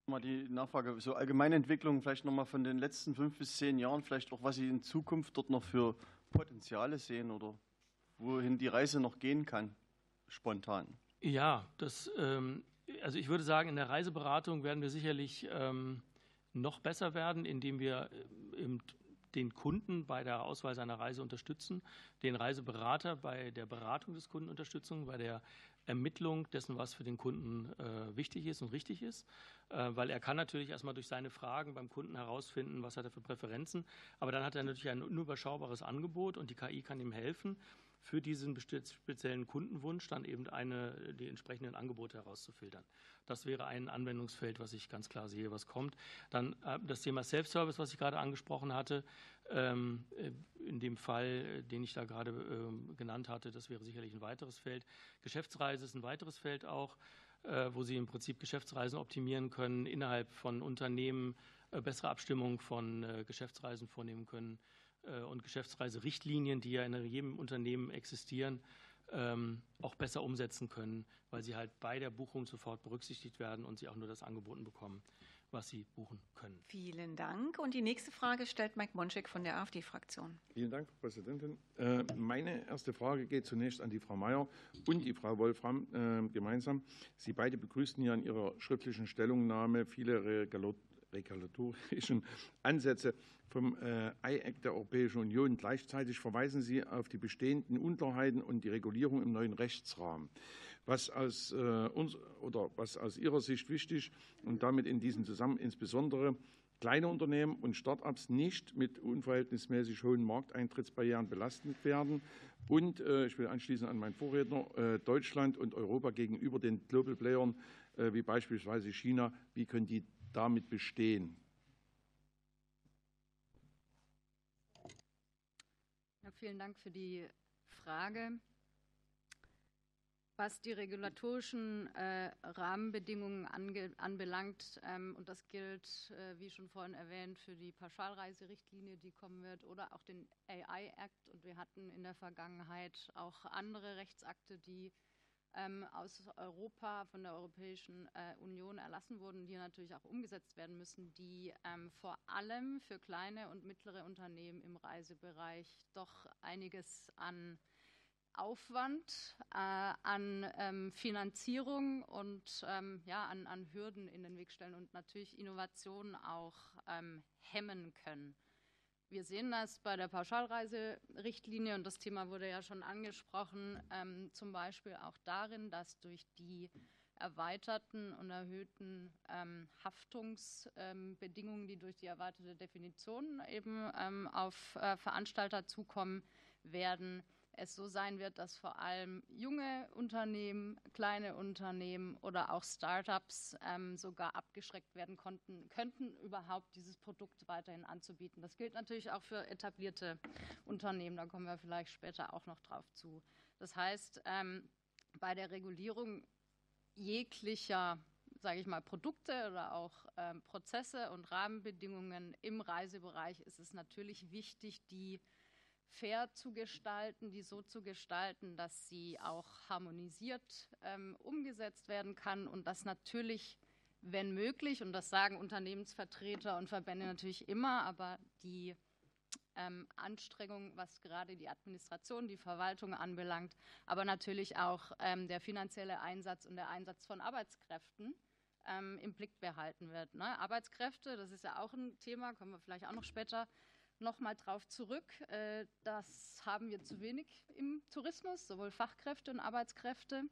Mal die Nachfrage, so allgemeine Entwicklung vielleicht nochmal von den letzten fünf bis zehn Jahren, vielleicht auch, was Sie in Zukunft dort noch für Potenziale sehen oder wohin die Reise noch gehen kann, spontan? Ja, das, ähm, also ich würde sagen, in der Reiseberatung werden wir sicherlich ähm, noch besser werden, indem wir äh, den Kunden bei der Auswahl seiner Reise unterstützen, den Reiseberater bei der Beratung des Kunden unterstützen, bei der Ermittlung dessen, was für den Kunden äh, wichtig ist und richtig ist, äh, weil er kann natürlich erstmal durch seine Fragen beim Kunden herausfinden, was hat er für Präferenzen, aber dann hat er natürlich ein unüberschaubares Angebot und die KI kann ihm helfen, für diesen speziellen Kundenwunsch dann eben eine, die entsprechenden Angebote herauszufiltern. Das wäre ein Anwendungsfeld, was ich ganz klar sehe, was kommt. Dann äh, das Thema Self-Service, was ich gerade angesprochen hatte. Ähm, äh, in dem Fall, den ich da gerade ähm, genannt hatte, das wäre sicherlich ein weiteres Feld. Geschäftsreise ist ein weiteres Feld auch, äh, wo Sie im Prinzip Geschäftsreisen optimieren können, innerhalb von Unternehmen bessere Abstimmung von Geschäftsreisen vornehmen können und Geschäftsreiserichtlinien, die ja in jedem Unternehmen existieren, ähm, auch besser umsetzen können, weil sie halt bei der Buchung sofort berücksichtigt werden und sie auch nur das angeboten bekommen, was sie buchen können. Vielen Dank. Und die nächste Frage stellt Mike Monschek von der AfD-Fraktion. Vielen Dank, Frau Präsidentin. Äh, meine erste Frage geht zunächst an die Frau Mayer und die Frau Wolfram äh, gemeinsam. Sie beide begrüßten ja in Ihrer schriftlichen Stellungnahme viele regulatorischen *laughs* Ansätze vom äh, IAC der Europäischen Union. Gleichzeitig verweisen Sie auf die bestehenden Unklarheiten und die Regulierung im neuen Rechtsrahmen. Was aus, äh, uns, oder was aus Ihrer Sicht wichtig und damit in diesem Zusammenhang insbesondere kleine Unternehmen und Start-ups nicht mit unverhältnismäßig hohen Markteintrittsbarrieren belastet werden. Und äh, ich will anschließen an meinen Vorredner, äh, Deutschland und Europa gegenüber den Global Playern äh, wie beispielsweise China, wie können die damit bestehen? vielen Dank für die Frage. Was die regulatorischen äh, Rahmenbedingungen ange, anbelangt, ähm, und das gilt, äh, wie schon vorhin erwähnt, für die Pauschalreiserichtlinie, die kommen wird, oder auch den AI Act. Und wir hatten in der Vergangenheit auch andere Rechtsakte, die ähm, aus Europa, von der Europäischen äh, Union erlassen wurden, die natürlich auch umgesetzt werden müssen, die ähm, vor allem für kleine und mittlere Unternehmen im Reisebereich doch einiges an Aufwand, äh, an ähm, Finanzierung und ähm, ja, an, an, Hürden in den Weg stellen und natürlich Innovationen auch ähm, hemmen können. Wir sehen das bei der Pauschalreiserichtlinie und das Thema wurde ja schon angesprochen, ähm, zum Beispiel auch darin, dass durch die erweiterten und erhöhten ähm, Haftungsbedingungen, die durch die erweiterte Definition eben ähm, auf äh, Veranstalter zukommen werden, es so sein wird, dass vor allem junge Unternehmen, kleine Unternehmen oder auch Startups ähm, sogar abgeschreckt werden konnten, könnten, überhaupt dieses Produkt weiterhin anzubieten. Das gilt natürlich auch für etablierte Unternehmen, da kommen wir vielleicht später auch noch drauf zu. Das heißt, ähm, bei der Regulierung jeglicher sage ich mal, Produkte oder auch ähm, Prozesse und Rahmenbedingungen im Reisebereich ist es natürlich wichtig, die fair zu gestalten, die so zu gestalten, dass sie auch harmonisiert ähm, umgesetzt werden kann und das natürlich, wenn möglich, und das sagen Unternehmensvertreter und Verbände natürlich immer, aber die ähm, Anstrengungen, was gerade die Administration, die Verwaltung anbelangt, aber natürlich auch ähm, der finanzielle Einsatz und der Einsatz von Arbeitskräften ähm, im Blick behalten wird. Ne? Arbeitskräfte, das ist ja auch ein Thema, kommen wir vielleicht auch noch später nochmal drauf zurück. Äh, das haben wir zu wenig im Tourismus, sowohl Fachkräfte und Arbeitskräfte.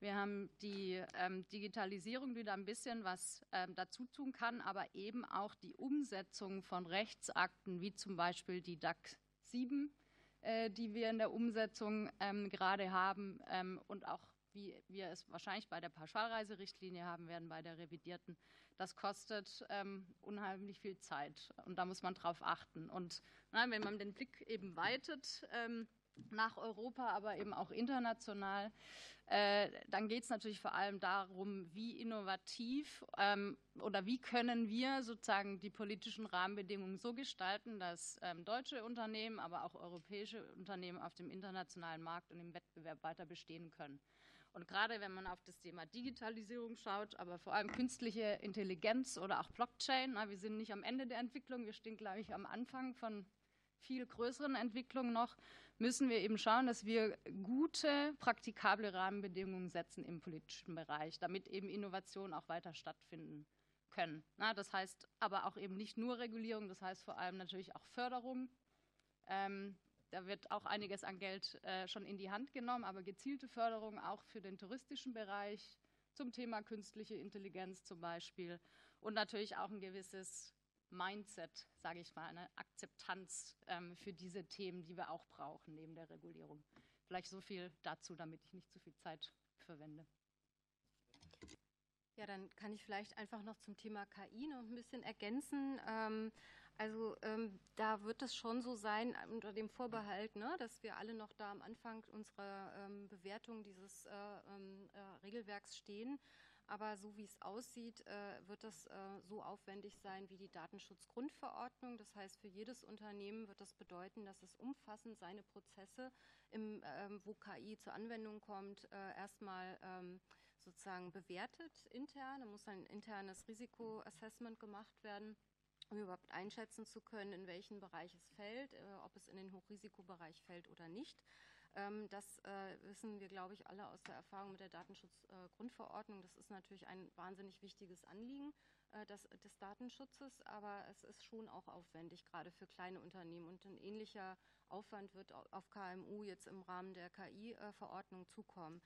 Wir haben die ähm, Digitalisierung, die da ein bisschen was ähm, dazu tun kann, aber eben auch die Umsetzung von Rechtsakten, wie zum Beispiel die DAC 7, äh, die wir in der Umsetzung ähm, gerade haben und auch wie wir es wahrscheinlich bei der Pauschalreiserichtlinie haben werden, bei der revidierten. Das kostet ähm, unheimlich viel Zeit und da muss man drauf achten. Und na, wenn man den Blick eben weitet, ähm, nach Europa, aber eben auch international. Äh, dann geht es natürlich vor allem darum, wie innovativ ähm, oder wie können wir sozusagen die politischen Rahmenbedingungen so gestalten, dass ähm, deutsche Unternehmen, aber auch europäische Unternehmen auf dem internationalen Markt und im Wettbewerb weiter bestehen können. Und gerade wenn man auf das Thema Digitalisierung schaut, aber vor allem künstliche Intelligenz oder auch Blockchain, na, wir sind nicht am Ende der Entwicklung, wir stehen, glaube ich, am Anfang von viel größeren Entwicklungen noch, müssen wir eben schauen, dass wir gute, praktikable Rahmenbedingungen setzen im politischen Bereich, damit eben Innovationen auch weiter stattfinden können. Na, das heißt aber auch eben nicht nur Regulierung, das heißt vor allem natürlich auch Förderung. Ähm, da wird auch einiges an Geld äh, schon in die Hand genommen, aber gezielte Förderung auch für den touristischen Bereich zum Thema künstliche Intelligenz zum Beispiel und natürlich auch ein gewisses Mindset, sage ich mal, eine Akzeptanz ähm, für diese Themen, die wir auch brauchen neben der Regulierung. Vielleicht so viel dazu, damit ich nicht zu viel Zeit verwende. Ja, dann kann ich vielleicht einfach noch zum Thema KI noch ein bisschen ergänzen. Ähm, also ähm, da wird es schon so sein, unter dem Vorbehalt, ne, dass wir alle noch da am Anfang unserer ähm, Bewertung dieses äh, ähm, äh, Regelwerks stehen. Aber so wie es aussieht, äh, wird das äh, so aufwendig sein wie die Datenschutzgrundverordnung. Das heißt, für jedes Unternehmen wird das bedeuten, dass es umfassend seine Prozesse, im, ähm, wo KI zur Anwendung kommt, äh, erstmal ähm, sozusagen bewertet intern. Da muss ein internes Risikoassessment gemacht werden um überhaupt einschätzen zu können, in welchen Bereich es fällt, ob es in den Hochrisikobereich fällt oder nicht. Ähm, das äh, wissen wir, glaube ich, alle aus der Erfahrung mit der Datenschutzgrundverordnung. Das ist natürlich ein wahnsinnig wichtiges Anliegen äh, des, des Datenschutzes, aber es ist schon auch aufwendig, gerade für kleine Unternehmen. Und ein ähnlicher Aufwand wird auf KMU jetzt im Rahmen der KI-Verordnung zukommen.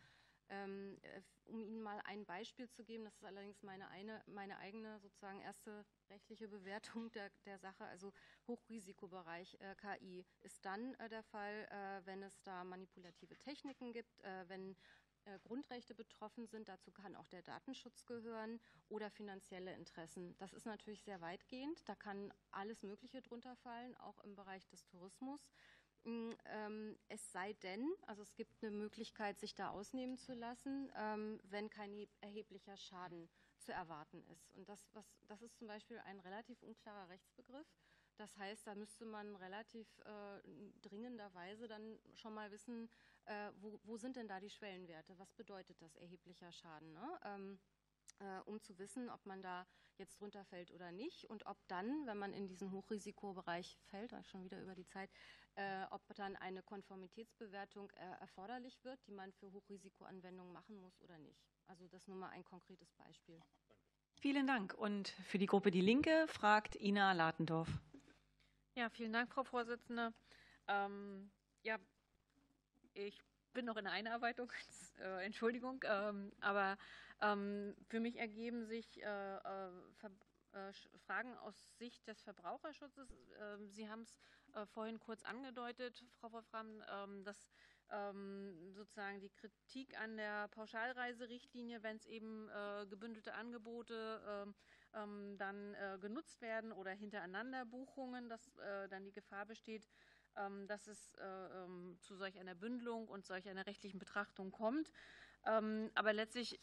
Ähm, äh, um Ihnen mal ein Beispiel zu geben, das ist allerdings meine, eine, meine eigene sozusagen erste rechtliche Bewertung der, der Sache, also Hochrisikobereich äh, KI ist dann äh, der Fall, äh, wenn es da manipulative Techniken gibt, äh, wenn äh, Grundrechte betroffen sind, dazu kann auch der Datenschutz gehören oder finanzielle Interessen. Das ist natürlich sehr weitgehend, da kann alles Mögliche drunter fallen, auch im Bereich des Tourismus. Mm, ähm, es sei denn, also es gibt eine Möglichkeit, sich da ausnehmen zu lassen, ähm, wenn kein erheblicher Schaden zu erwarten ist. Und das, was, das ist zum Beispiel ein relativ unklarer Rechtsbegriff. Das heißt, da müsste man relativ äh, dringenderweise dann schon mal wissen, äh, wo, wo, sind denn da die Schwellenwerte? Was bedeutet das erheblicher Schaden? Ne? Ähm, äh, um zu wissen, ob man da jetzt drunter fällt oder nicht und ob dann, wenn man in diesen Hochrisikobereich fällt, schon wieder über die Zeit, äh, ob dann eine Konformitätsbewertung äh, erforderlich wird, die man für Hochrisikoanwendungen machen muss oder nicht. Also das nur mal ein konkretes Beispiel. Vielen Dank. Und für die Gruppe Die Linke fragt Ina Latendorf. Ja, vielen Dank, Frau Vorsitzende. Ähm, ja, ich bin noch in der Einarbeitung, *laughs* äh, Entschuldigung, ähm, aber ähm, für mich ergeben sich äh, äh, äh Fragen aus Sicht des Verbraucherschutzes. Ähm, Sie haben es äh, vorhin kurz angedeutet, Frau Wolfram, ähm, dass ähm, sozusagen die Kritik an der Pauschalreiserichtlinie, wenn es eben äh, gebündelte Angebote ähm, dann genutzt werden oder hintereinander Buchungen, dass dann die Gefahr besteht, dass es äh, zu solch einer Bündelung und solch einer rechtlichen Betrachtung kommt. Aber letztlich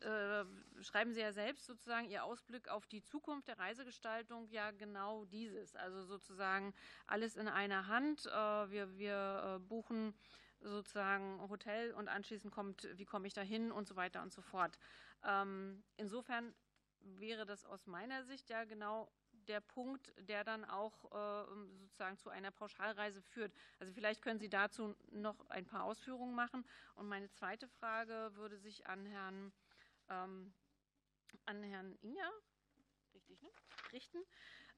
äh, schreiben Sie ja selbst sozusagen Ihr Ausblick auf die Zukunft der Reisegestaltung ja genau dieses. Also sozusagen alles in einer Hand. Äh, wir, wir äh, buchen sozusagen Hotel und anschließend kommt, wie komme ich da hin und so weiter und so fort. Ähm, insofern wäre das aus meiner Sicht ja genau der Punkt, der dann auch äh, sozusagen zu einer Pauschalreise führt. Also vielleicht können Sie dazu noch ein paar Ausführungen machen. Und meine zweite Frage würde sich an Herrn, ähm, an Herrn Inger richtig, ne? richten.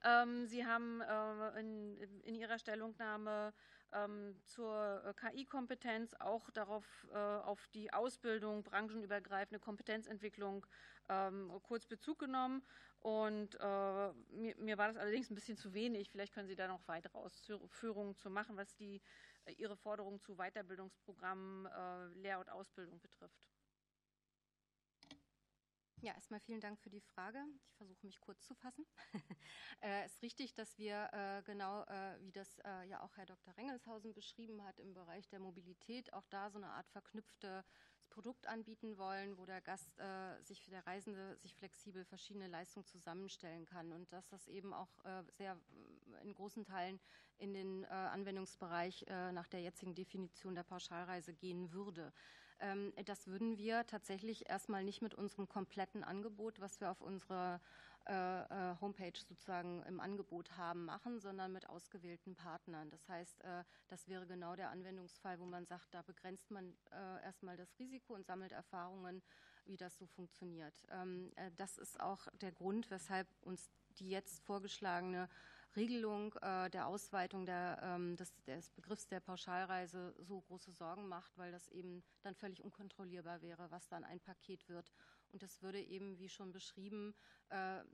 Ähm, Sie haben äh, in, in, Ihrer Stellungnahme ähm, zur KI-Kompetenz auch darauf äh, auf die Ausbildung, branchenübergreifende Kompetenzentwicklung ähm, kurz Bezug genommen. Und äh, mir, mir, war das allerdings ein bisschen zu wenig. Vielleicht können Sie da noch weitere Ausführungen zu machen, was die, äh, Ihre Forderungen zu Weiterbildungsprogrammen, äh, Lehr- und Ausbildung betrifft. Ja, erstmal vielen Dank für die Frage. Ich versuche mich kurz zu fassen. *laughs* äh, es ist richtig, dass wir äh, genau, äh, wie das ja auch Herr Dr. Rengelshausen beschrieben hat, im Bereich der Mobilität auch da so eine Art verknüpfte Produkt anbieten wollen, wo der Gast sich, der Reisende sich flexibel verschiedene Leistungen zusammenstellen kann und dass das eben auch sehr in großen Teilen in den Anwendungsbereich nach der jetzigen Definition der Pauschalreise gehen würde. Ähm, das würden wir tatsächlich erstmal nicht mit unserem kompletten Angebot, was wir auf unserer äh, äh, Homepage sozusagen im Angebot haben, machen, sondern mit ausgewählten Partnern. Das heißt, äh, das wäre genau der Anwendungsfall, wo man sagt, da begrenzt man erstmal das Risiko und sammelt Erfahrungen, wie das so funktioniert. Ähm, das ist auch der Grund, weshalb uns die jetzt vorgeschlagene Regelung äh, der Ausweitung der, ähm, des, des, Begriffs der Pauschalreise so große Sorgen macht, weil das eben dann völlig unkontrollierbar wäre, was dann ein Paket wird. Und das würde eben, wie schon beschrieben, äh, äh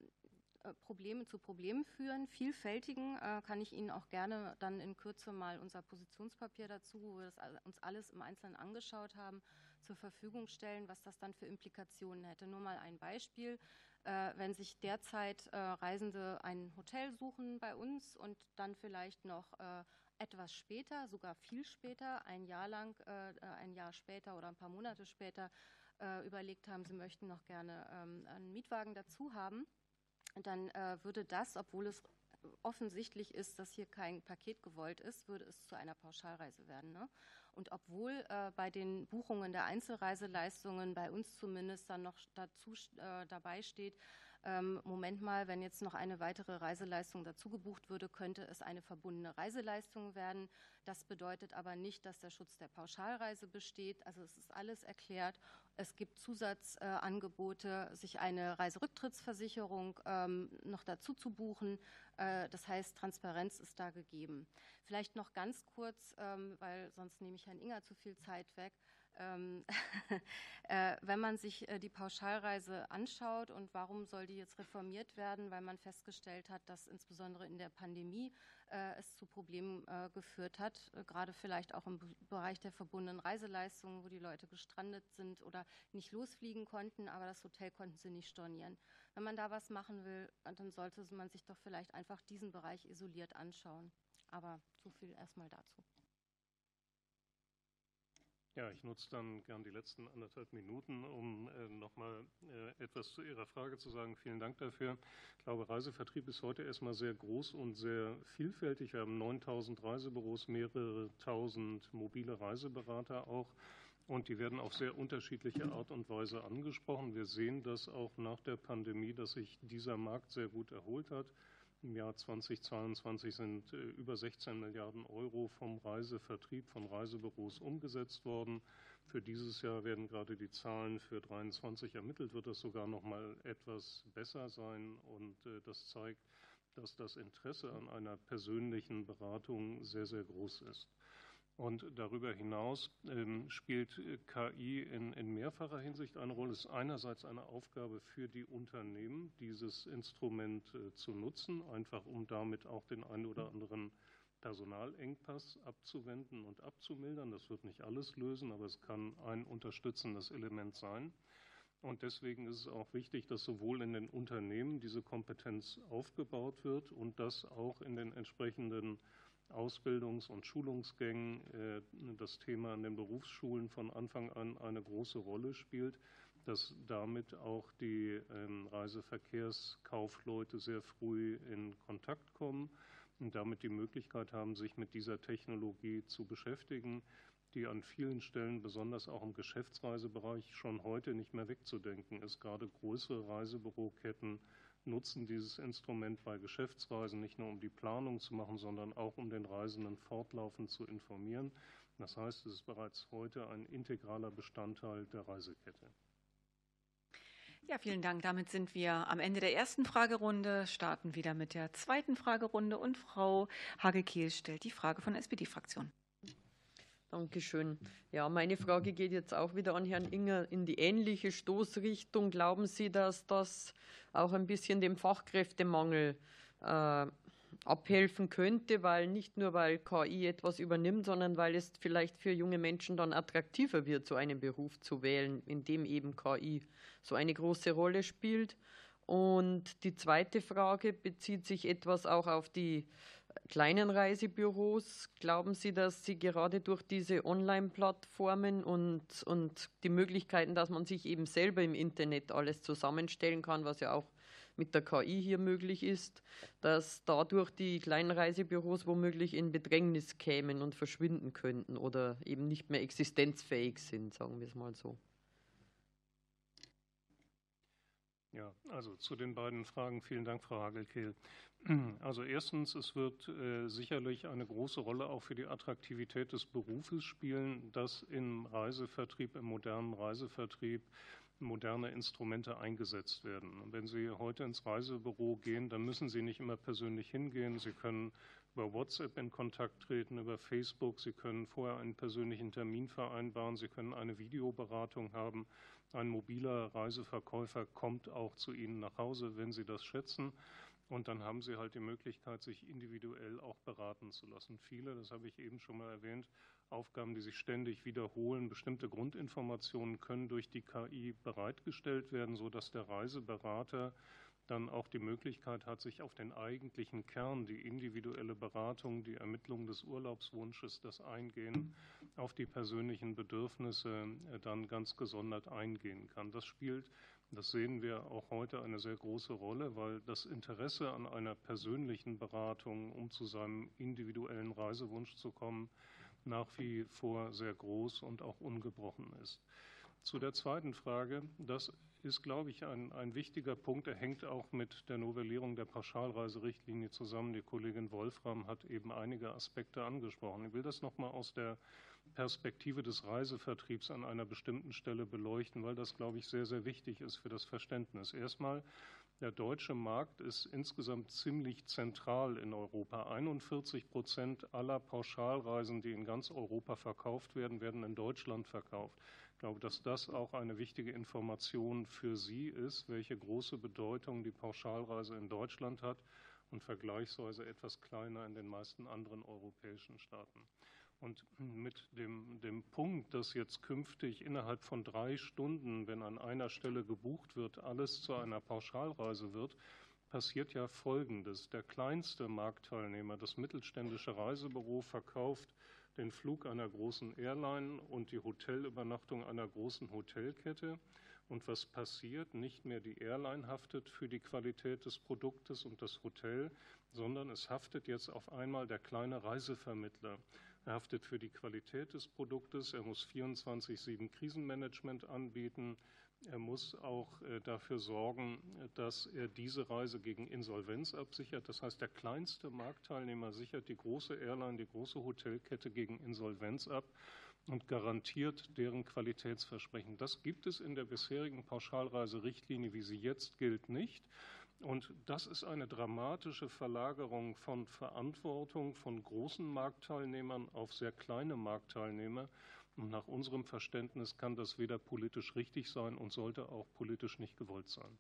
Probleme zu Problemen führen, vielfältigen, äh, kann ich Ihnen auch gerne dann in Kürze mal unser Positionspapier dazu, wo wir das uns alles im Einzelnen angeschaut haben, zur Verfügung stellen, was das dann für Implikationen hätte. Nur mal ein Beispiel. Äh, wenn sich derzeit äh, Reisende ein Hotel suchen bei uns und dann vielleicht noch äh, etwas später, sogar viel später, ein Jahr lang, ein Jahr später oder ein paar Monate später überlegt haben, sie möchten noch gerne ähm, einen Mietwagen dazu haben, dann würde das, obwohl es offensichtlich ist, dass hier kein Paket gewollt ist, würde es zu einer Pauschalreise werden. Ne? Und obwohl äh, bei den Buchungen der Einzelreiseleistungen bei uns zumindest dann noch dazu äh, dabei steht, ähm, Moment mal, wenn jetzt noch eine weitere Reiseleistung dazu gebucht würde, könnte es eine verbundene Reiseleistung werden. Das bedeutet aber nicht, dass der Schutz der Pauschalreise besteht. Also es ist alles erklärt. Es gibt Zusatzangebote, äh, sich eine Reiserücktrittsversicherung ähm, noch dazu zu buchen. Äh, das heißt, Transparenz ist da gegeben. Vielleicht noch ganz kurz, ähm, weil sonst nehme ich Herrn Inger zu viel Zeit weg. Ähm, *laughs* äh, wenn man sich äh, die Pauschalreise anschaut und warum soll die jetzt reformiert werden, weil man festgestellt hat, dass insbesondere in der Pandemie äh, es zu Problemen geführt hat, gerade vielleicht auch im Bereich der verbundenen Reiseleistungen, wo die Leute gestrandet sind oder nicht losfliegen konnten, aber das Hotel konnten sie nicht stornieren. Wenn man da was machen will, dann sollte man sich doch vielleicht einfach diesen Bereich isoliert anschauen. Aber so viel erstmal dazu. Ja, ich nutze dann gern die letzten anderthalb Minuten, um äh, nochmal äh, etwas zu Ihrer Frage zu sagen. Vielen Dank dafür. Ich glaube, Reisevertrieb ist heute erstmal sehr groß und sehr vielfältig. Wir haben 9000 Reisebüros, mehrere tausend mobile Reiseberater auch. Und die werden auf sehr unterschiedliche Art und Weise angesprochen. Wir sehen das auch nach der Pandemie, dass sich dieser Markt sehr gut erholt hat. Im Jahr 2022 sind äh, über 16 Milliarden Euro vom Reisevertrieb, von Reisebüros umgesetzt worden. Für dieses Jahr werden gerade die Zahlen für 2023 ermittelt, wird das sogar noch mal etwas besser sein. Und äh, das zeigt, dass das Interesse an einer persönlichen Beratung sehr, sehr groß ist. Und darüber hinaus ähm, spielt äh, KI in, in, mehrfacher Hinsicht eine Rolle. Es ist einerseits eine Aufgabe für die Unternehmen, dieses Instrument äh, zu nutzen, einfach um damit auch den einen oder anderen Personalengpass abzuwenden und abzumildern. Das wird nicht alles lösen, aber es kann ein unterstützendes Element sein. Und deswegen ist es auch wichtig, dass sowohl in den Unternehmen diese Kompetenz aufgebaut wird und dass auch in den entsprechenden Ausbildungs- und Schulungsgängen das Thema an den Berufsschulen von Anfang an eine große Rolle spielt, dass damit auch die ähm, Reiseverkehrskaufleute sehr früh in Kontakt kommen und damit die Möglichkeit haben, sich mit dieser Technologie zu beschäftigen, die an vielen Stellen, besonders auch im Geschäftsreisebereich, schon heute nicht mehr wegzudenken ist. Gerade größere Reisebüroketten nutzen dieses Instrument bei Geschäftsreisen nicht nur um die Planung zu machen, sondern auch um den Reisenden fortlaufend zu informieren. Das heißt, es ist bereits heute ein integraler Bestandteil der Reisekette. Ja, vielen Dank. Damit sind wir am Ende der ersten Fragerunde, starten wieder mit der zweiten Fragerunde und Frau Hagel-Kehl stellt die Frage von der SPD-Fraktion. Dankeschön. Ja, meine Frage geht jetzt auch wieder an Herrn Inger in die ähnliche Stoßrichtung. Glauben Sie, dass das auch ein bisschen dem Fachkräftemangel äh, abhelfen könnte, weil nicht nur weil KI etwas übernimmt, sondern weil es vielleicht für junge Menschen dann attraktiver wird, so einen Beruf zu wählen, in dem eben KI so eine große Rolle spielt. Und die zweite Frage bezieht sich etwas auch auf die kleinen Reisebüros. Glauben Sie, dass Sie gerade durch diese Online-Plattformen und, und die Möglichkeiten, dass man sich eben selber im Internet alles zusammenstellen kann, was ja auch mit der KI hier möglich ist, dass dadurch die kleinen Reisebüros womöglich in Bedrängnis kämen und verschwinden könnten oder eben nicht mehr existenzfähig sind, sagen wir es mal so. Ja, also zu den beiden Fragen vielen Dank, Frau Hagelkehl. Also erstens, es wird äh, sicherlich eine große Rolle auch für die Attraktivität des Berufes spielen, dass im Reisevertrieb, im modernen Reisevertrieb moderne Instrumente eingesetzt werden. wenn Sie heute ins Reisebüro gehen, dann müssen Sie nicht immer persönlich hingehen. Sie können über WhatsApp in Kontakt treten, über Facebook. Sie können vorher einen persönlichen Termin vereinbaren. Sie können eine Videoberatung haben. Ein mobiler Reiseverkäufer kommt auch zu Ihnen nach Hause, wenn Sie das schätzen. Und dann haben Sie halt die Möglichkeit, sich individuell auch beraten zu lassen. Viele, das habe ich eben schon mal erwähnt, Aufgaben, die sich ständig wiederholen. Bestimmte Grundinformationen können durch die KI bereitgestellt werden, sodass der Reiseberater dann auch die Möglichkeit hat, sich auf den eigentlichen Kern, die individuelle Beratung, die Ermittlung des Urlaubswunsches, das Eingehen auf die persönlichen Bedürfnisse äh, dann ganz gesondert eingehen kann. Das spielt, das sehen wir auch heute, eine sehr große Rolle, weil das Interesse an einer persönlichen Beratung, um zu seinem individuellen Reisewunsch zu kommen, nach wie vor sehr groß und auch ungebrochen ist. Zu der zweiten Frage, das ist, glaube ich, ein, ein wichtiger Punkt. Er hängt auch mit der Novellierung der Pauschalreiserichtlinie zusammen. Die Kollegin Wolfram hat eben einige Aspekte angesprochen. Ich will das nochmal aus der Perspektive des Reisevertriebs an einer bestimmten Stelle beleuchten, weil das, glaube ich, sehr, sehr wichtig ist für das Verständnis. Erstmal der deutsche Markt ist insgesamt ziemlich zentral in Europa. 41 Prozent aller Pauschalreisen, die in ganz Europa verkauft werden, werden in Deutschland verkauft. Ich glaube, dass das auch eine wichtige Information für Sie ist, welche große Bedeutung die Pauschalreise in Deutschland hat und vergleichsweise etwas kleiner in den meisten anderen europäischen Staaten. Und mit dem, dem Punkt, dass jetzt künftig innerhalb von drei Stunden, wenn an einer Stelle gebucht wird, alles zu einer Pauschalreise wird, passiert ja Folgendes. Der kleinste Marktteilnehmer, das mittelständische Reisebüro, verkauft den Flug einer großen Airline und die Hotelübernachtung einer großen Hotelkette. Und was passiert? Nicht mehr die Airline haftet für die Qualität des Produktes und das Hotel, sondern es haftet jetzt auf einmal der kleine Reisevermittler. Er haftet für die Qualität des Produktes. Er muss 24-7 Krisenmanagement anbieten. Er muss auch äh, dafür sorgen, dass er diese Reise gegen Insolvenz absichert. Das heißt, der kleinste Marktteilnehmer sichert die große Airline, die große Hotelkette gegen Insolvenz ab und garantiert deren Qualitätsversprechen. Das gibt es in der bisherigen Pauschalreiserichtlinie, wie sie jetzt gilt, nicht. Und das ist eine dramatische Verlagerung von Verantwortung von großen Marktteilnehmern auf sehr kleine Marktteilnehmer. Und nach unserem Verständnis kann das weder politisch richtig sein und sollte auch politisch nicht gewollt sein.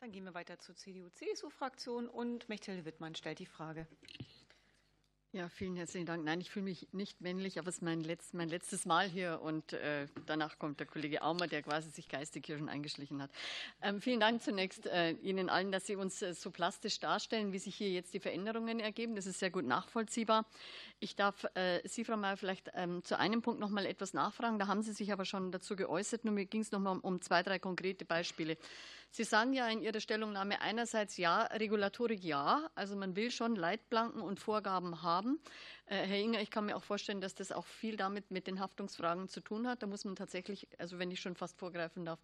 Dann gehen wir weiter zur CDU-CSU-Fraktion und Mechthild Wittmann stellt die Frage. Ja, vielen herzlichen Dank. Nein, ich fühle mich nicht männlich, aber es ist mein, letzt, mein letztes Mal hier und äh, danach kommt der Kollege Aumer, der quasi sich geistig hier schon eingeschlichen hat. Ähm, vielen Dank zunächst äh, Ihnen allen, dass Sie uns äh, so plastisch darstellen, wie sich hier jetzt die Veränderungen ergeben. Das ist sehr gut nachvollziehbar. Ich darf äh, Sie, Frau Mayer, vielleicht ähm, zu einem Punkt noch mal etwas nachfragen. Da haben Sie sich aber schon dazu geäußert. Nur mir ging es noch mal um zwei, drei konkrete Beispiele. Sie sagen ja in Ihrer Stellungnahme einerseits ja, Regulatorik ja, also man will schon Leitplanken und Vorgaben haben. Äh, Herr Inger, ich kann mir auch vorstellen, dass das auch viel damit mit den Haftungsfragen zu tun hat. Da muss man tatsächlich, also wenn ich schon fast vorgreifen darf,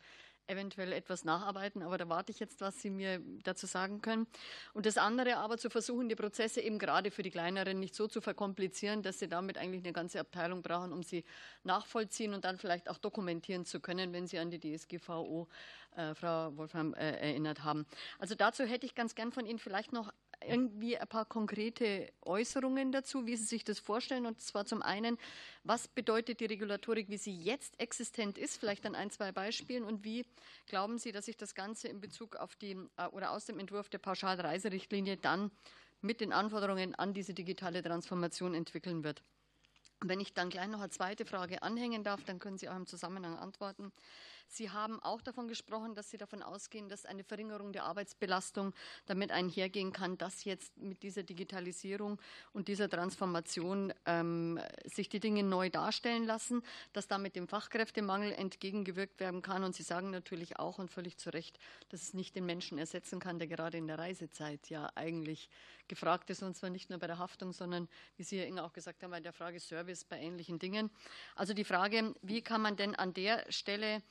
eventuell etwas nacharbeiten, aber da warte ich jetzt, was Sie mir dazu sagen können. Und das andere aber zu versuchen, die Prozesse eben gerade für die kleineren nicht so zu verkomplizieren, dass Sie damit eigentlich eine ganze Abteilung brauchen, um sie nachvollziehen und dann vielleicht auch dokumentieren zu können, wenn Sie an die DSGVO, äh, Frau Wolfram, äh, erinnert haben. Also dazu hätte ich ganz gern von Ihnen vielleicht noch irgendwie ein paar konkrete Äußerungen dazu, wie Sie sich das vorstellen. Und zwar zum einen, was bedeutet die Regulatorik, wie sie jetzt existent ist, vielleicht an ein, zwei Beispielen. Und wie glauben Sie, dass sich das Ganze in Bezug auf die äh, oder aus dem Entwurf der Pauschalreiserichtlinie dann mit den Anforderungen an diese digitale Transformation entwickeln wird? Wenn ich dann gleich noch eine zweite Frage anhängen darf, dann können Sie auch im Zusammenhang antworten. Sie haben auch davon gesprochen, dass Sie davon ausgehen, dass eine Verringerung der Arbeitsbelastung damit einhergehen kann, dass jetzt mit dieser Digitalisierung und dieser Transformation ähm, sich die Dinge neu darstellen lassen, dass damit dem Fachkräftemangel entgegengewirkt werden kann. Und Sie sagen natürlich auch und völlig zu Recht, dass es nicht den Menschen ersetzen kann, der gerade in der Reisezeit ja eigentlich gefragt ist, und zwar nicht nur bei der Haftung, sondern, wie Sie, Herr Inge, auch gesagt haben, bei der Frage Service, bei ähnlichen Dingen. Also die Frage, wie kann man denn an der Stelle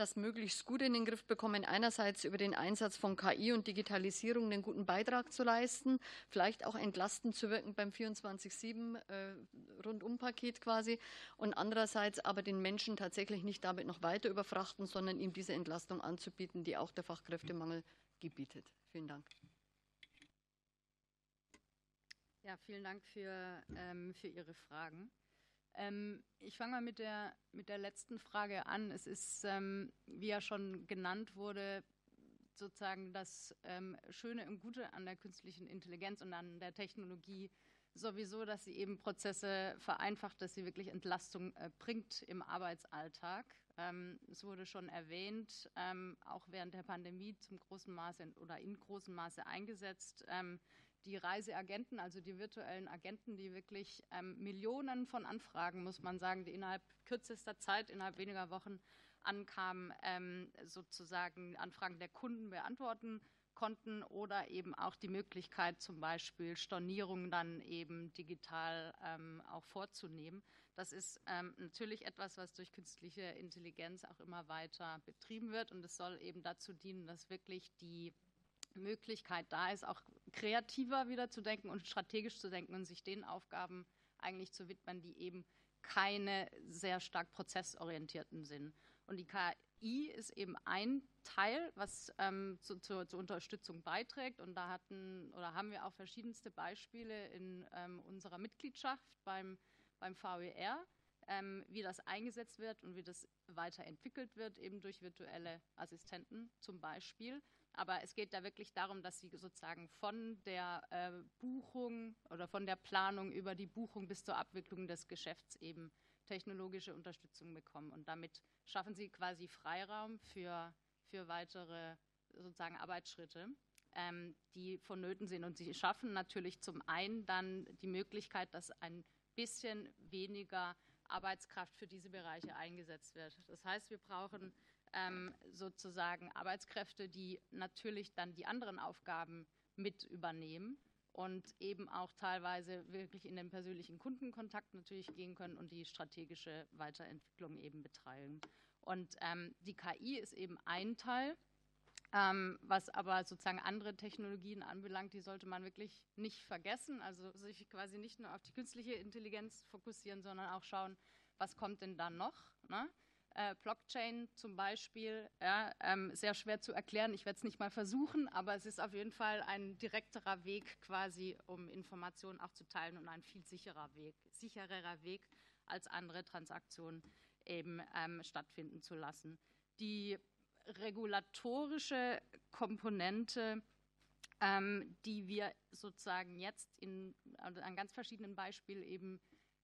das möglichst gut in den Griff bekommen, einerseits über den Einsatz von KI und Digitalisierung einen guten Beitrag zu leisten, vielleicht auch entlastend zu wirken beim 24-7 äh, quasi und andererseits aber den Menschen tatsächlich nicht damit noch weiter überfrachten, sondern ihm diese Entlastung anzubieten, die auch der Fachkräftemangel gebietet. Vielen Dank. Ja, vielen Dank für, ähm, für Ihre Fragen. Ähm, ich fange mal mit der, mit der letzten Frage an. Es ist, ähm, wie ja schon genannt wurde, sozusagen das ähm, Schöne und Gute an der künstlichen Intelligenz und an der Technologie sowieso, dass sie eben Prozesse vereinfacht, dass sie wirklich Entlastung äh, bringt im Arbeitsalltag. Ähm, es wurde schon erwähnt, ähm, auch während der Pandemie zum großen Maße oder in großem Maße eingesetzt. Ähm, die Reiseagenten, also die virtuellen Agenten, die wirklich ähm, Millionen von Anfragen, muss man sagen, die innerhalb kürzester Zeit, innerhalb weniger Wochen ankamen, ähm, sozusagen Anfragen der Kunden beantworten konnten oder eben auch die Möglichkeit, zum Beispiel Stornierungen dann eben digital ähm, auch vorzunehmen. Das ist ähm, natürlich etwas, was durch künstliche Intelligenz auch immer weiter betrieben wird und es soll eben dazu dienen, dass wirklich die Möglichkeit da ist, auch kreativer wieder zu denken und strategisch zu denken und sich den Aufgaben eigentlich zu widmen, die eben keine sehr stark prozessorientierten sind. Und die KI ist eben ein Teil, was ähm, zu, zu, zur Unterstützung beiträgt. Und da hatten oder haben wir auch verschiedenste Beispiele in ähm, unserer Mitgliedschaft beim, beim VER, ähm, wie das eingesetzt wird und wie das weiterentwickelt wird, eben durch virtuelle Assistenten zum Beispiel. Aber es geht da wirklich darum, dass sie sozusagen von der äh, Buchung oder von der Planung über die Buchung bis zur Abwicklung des Geschäfts eben technologische Unterstützung bekommen. Und damit schaffen sie quasi Freiraum für, für weitere sozusagen Arbeitsschritte, ähm, die vonnöten sind. Und sie schaffen natürlich zum einen dann die Möglichkeit, dass ein bisschen weniger Arbeitskraft für diese Bereiche eingesetzt wird. Das heißt, wir brauchen ähm, sozusagen Arbeitskräfte, die natürlich dann die anderen Aufgaben mit übernehmen und eben auch teilweise wirklich in den persönlichen Kundenkontakt natürlich gehen können und die strategische Weiterentwicklung eben betreiben. Und ähm, die KI ist eben ein Teil, ähm, was aber sozusagen andere Technologien anbelangt, die sollte man wirklich nicht vergessen. Also sich quasi nicht nur auf die künstliche Intelligenz fokussieren, sondern auch schauen, was kommt denn da noch. Ne? Äh, Blockchain zum Beispiel, ja, ähm, sehr schwer zu erklären. Ich werde es nicht mal versuchen, aber es ist auf jeden Fall ein direkterer Weg quasi, um Informationen auch zu teilen und ein viel sicherer Weg, sichererer Weg als andere Transaktionen eben ähm, stattfinden zu lassen. Die regulatorische Komponente ähm, die wir sozusagen jetzt in, also an ganz verschiedenen Beispielen eben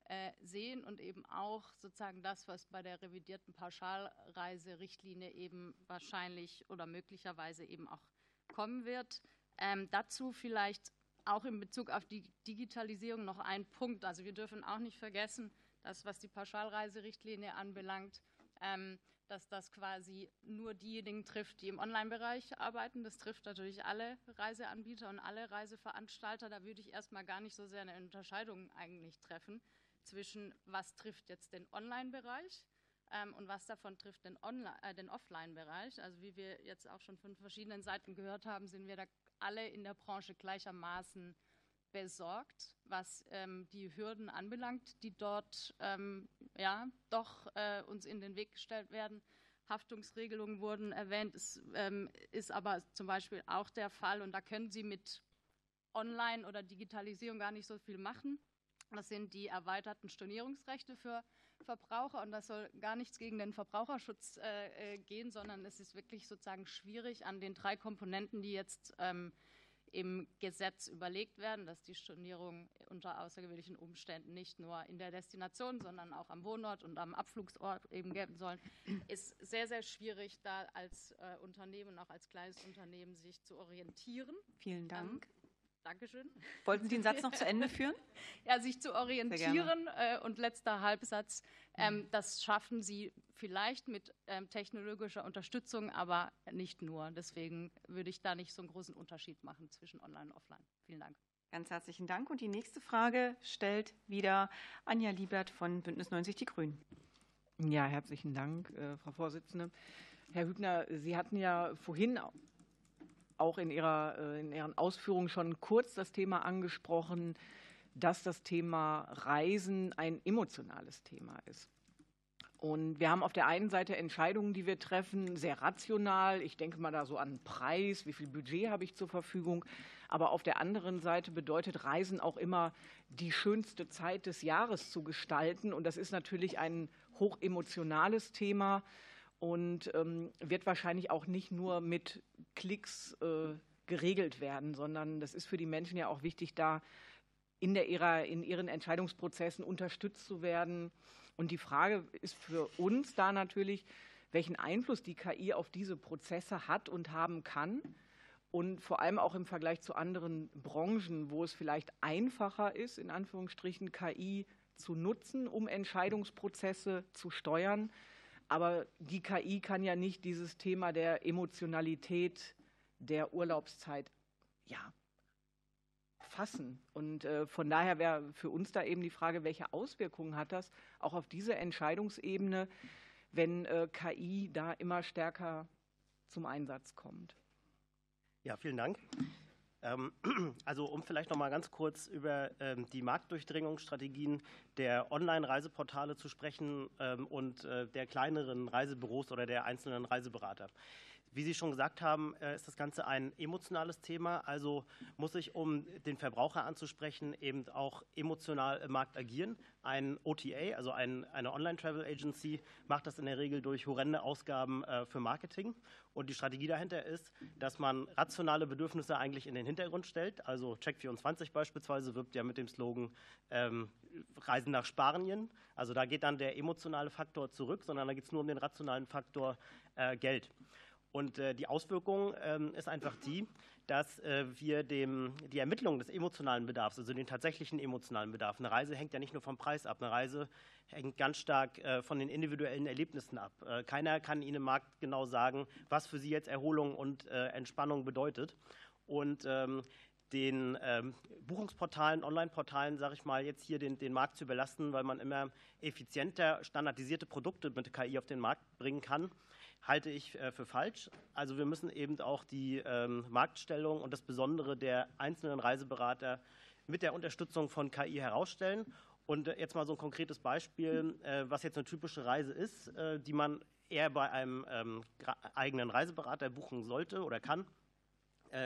äh, sehen und eben auch sozusagen das, was bei der revidierten Pauschalreiserichtlinie eben wahrscheinlich oder möglicherweise eben auch kommen wird. Ähm, dazu vielleicht auch in Bezug auf die Digitalisierung noch ein Punkt. Also wir dürfen auch nicht vergessen, dass was die Pauschalreiserichtlinie anbelangt, ähm, dass das quasi nur diejenigen trifft, die im Online-Bereich arbeiten. Das trifft natürlich alle Reiseanbieter und alle Reiseveranstalter. Da würde ich erstmal gar nicht so sehr eine Unterscheidung eigentlich treffen zwischen, was trifft jetzt den Online-Bereich ähm, und was davon trifft den, äh, den Offline-Bereich. Also wie wir jetzt auch schon von verschiedenen Seiten gehört haben, sind wir da alle in der Branche gleichermaßen besorgt, was ähm, die Hürden anbelangt, die dort ähm, ja doch äh, uns in den Weg gestellt werden. Haftungsregelungen wurden erwähnt. Es ähm, ist aber zum Beispiel auch der Fall, und da können Sie mit Online- oder Digitalisierung gar nicht so viel machen. Das sind die erweiterten Stornierungsrechte für Verbraucher und das soll gar nichts gegen den Verbraucherschutz äh, äh, gehen, sondern es ist wirklich sozusagen schwierig an den drei Komponenten, die jetzt ähm, im Gesetz überlegt werden, dass die Stornierung unter außergewöhnlichen Umständen nicht nur in der Destination, sondern auch am Wohnort und am Abflugsort eben gelten sollen, ist sehr, sehr schwierig, da als äh, Unternehmen, auch als kleines Unternehmen sich zu orientieren. Vielen Dank. Ähm, Dankeschön. Wollten Sie den Satz noch zu Ende *laughs* führen? ja, sich zu orientieren. Äh, und letzter Halbsatz. Ähm, mhm. das schaffen Sie vielleicht mit ähm, technologischer Unterstützung, aber nicht nur. Deswegen würde ich da nicht so einen großen Unterschied machen zwischen Online und Offline. Vielen Dank. Ganz herzlichen Dank. Und die nächste Frage stellt wieder Anja Liebert von Bündnis 90 Die Grünen. Ja, herzlichen Dank, äh, Frau Vorsitzende. Herr Hübner, Sie hatten ja vorhin auch in, ihrer, äh, in Ihren Ausführungen schon kurz das Thema angesprochen, dass das Thema Reisen ein emotionales Thema ist. Und wir haben auf der einen Seite Entscheidungen, die wir treffen, sehr rational. Ich denke mal da so an Preis, wie viel Budget habe ich zur Verfügung. Aber auf der anderen Seite bedeutet Reisen auch immer, die schönste Zeit des Jahres zu gestalten. Und das ist natürlich ein hochemotionales Thema und ähm, wird wahrscheinlich auch nicht nur mit Klicks äh, geregelt werden, sondern das ist für die Menschen ja auch wichtig, da in, der, ihrer, in ihren Entscheidungsprozessen unterstützt zu werden. Und die Frage ist für uns da natürlich, welchen Einfluss die KI auf diese Prozesse hat und haben kann. Und vor allem auch im Vergleich zu anderen Branchen, wo es vielleicht einfacher ist, in Anführungsstrichen KI zu nutzen, um Entscheidungsprozesse zu steuern. Aber die KI kann ja nicht dieses Thema der Emotionalität der Urlaubszeit ja, fassen. Und äh, von daher wäre für uns da eben die Frage, welche Auswirkungen hat das auch auf diese Entscheidungsebene, wenn äh, KI da immer stärker zum Einsatz kommt. Ja, vielen Dank. Ähm, *clears throat* also um vielleicht noch mal ganz kurz über ähm, die Marktdurchdringungsstrategien der Online-Reiseportale zu sprechen ähm, und äh, der kleineren Reisebüros oder der einzelnen Reiseberater. Wie Sie schon gesagt haben, äh, ist das Ganze ein emotionales Thema. Also muss ich, um den Verbraucher anzusprechen, eben auch emotional im Markt agieren. Ein OTA, also ein, eine Online-Travel-Agency, macht das in der Regel durch horrende Ausgaben äh, für Marketing. Und die Strategie dahinter ist, dass man rationale Bedürfnisse eigentlich in den Hintergrund stellt. Also Check24 beispielsweise wirbt ja mit dem Slogan ähm, Reisen nach Spanien. Also da geht dann der emotionale Faktor zurück, sondern da geht es nur um den rationalen Faktor äh, Geld. Und äh, die Auswirkung ähm, ist einfach die, dass äh, wir dem, die Ermittlung des emotionalen Bedarfs, also den tatsächlichen emotionalen Bedarf, eine Reise hängt ja nicht nur vom Preis ab, eine Reise hängt ganz stark äh, von den individuellen Erlebnissen ab. Keiner kann Ihnen im Markt genau sagen, was für Sie jetzt Erholung und Entspannung bedeutet. Und ähm, den ähm, Buchungsportalen, Online-Portalen, sage ich mal, jetzt hier den, den Markt zu überlasten, weil man immer effizienter standardisierte Produkte mit KI auf den Markt bringen kann halte ich äh, für falsch. Also wir müssen eben auch die ähm, Marktstellung und das Besondere der einzelnen Reiseberater mit der Unterstützung von KI herausstellen. Und äh, jetzt mal so ein konkretes Beispiel, äh, was jetzt eine typische Reise ist, die man eher bei einem ähm, eigenen Reiseberater buchen sollte oder kann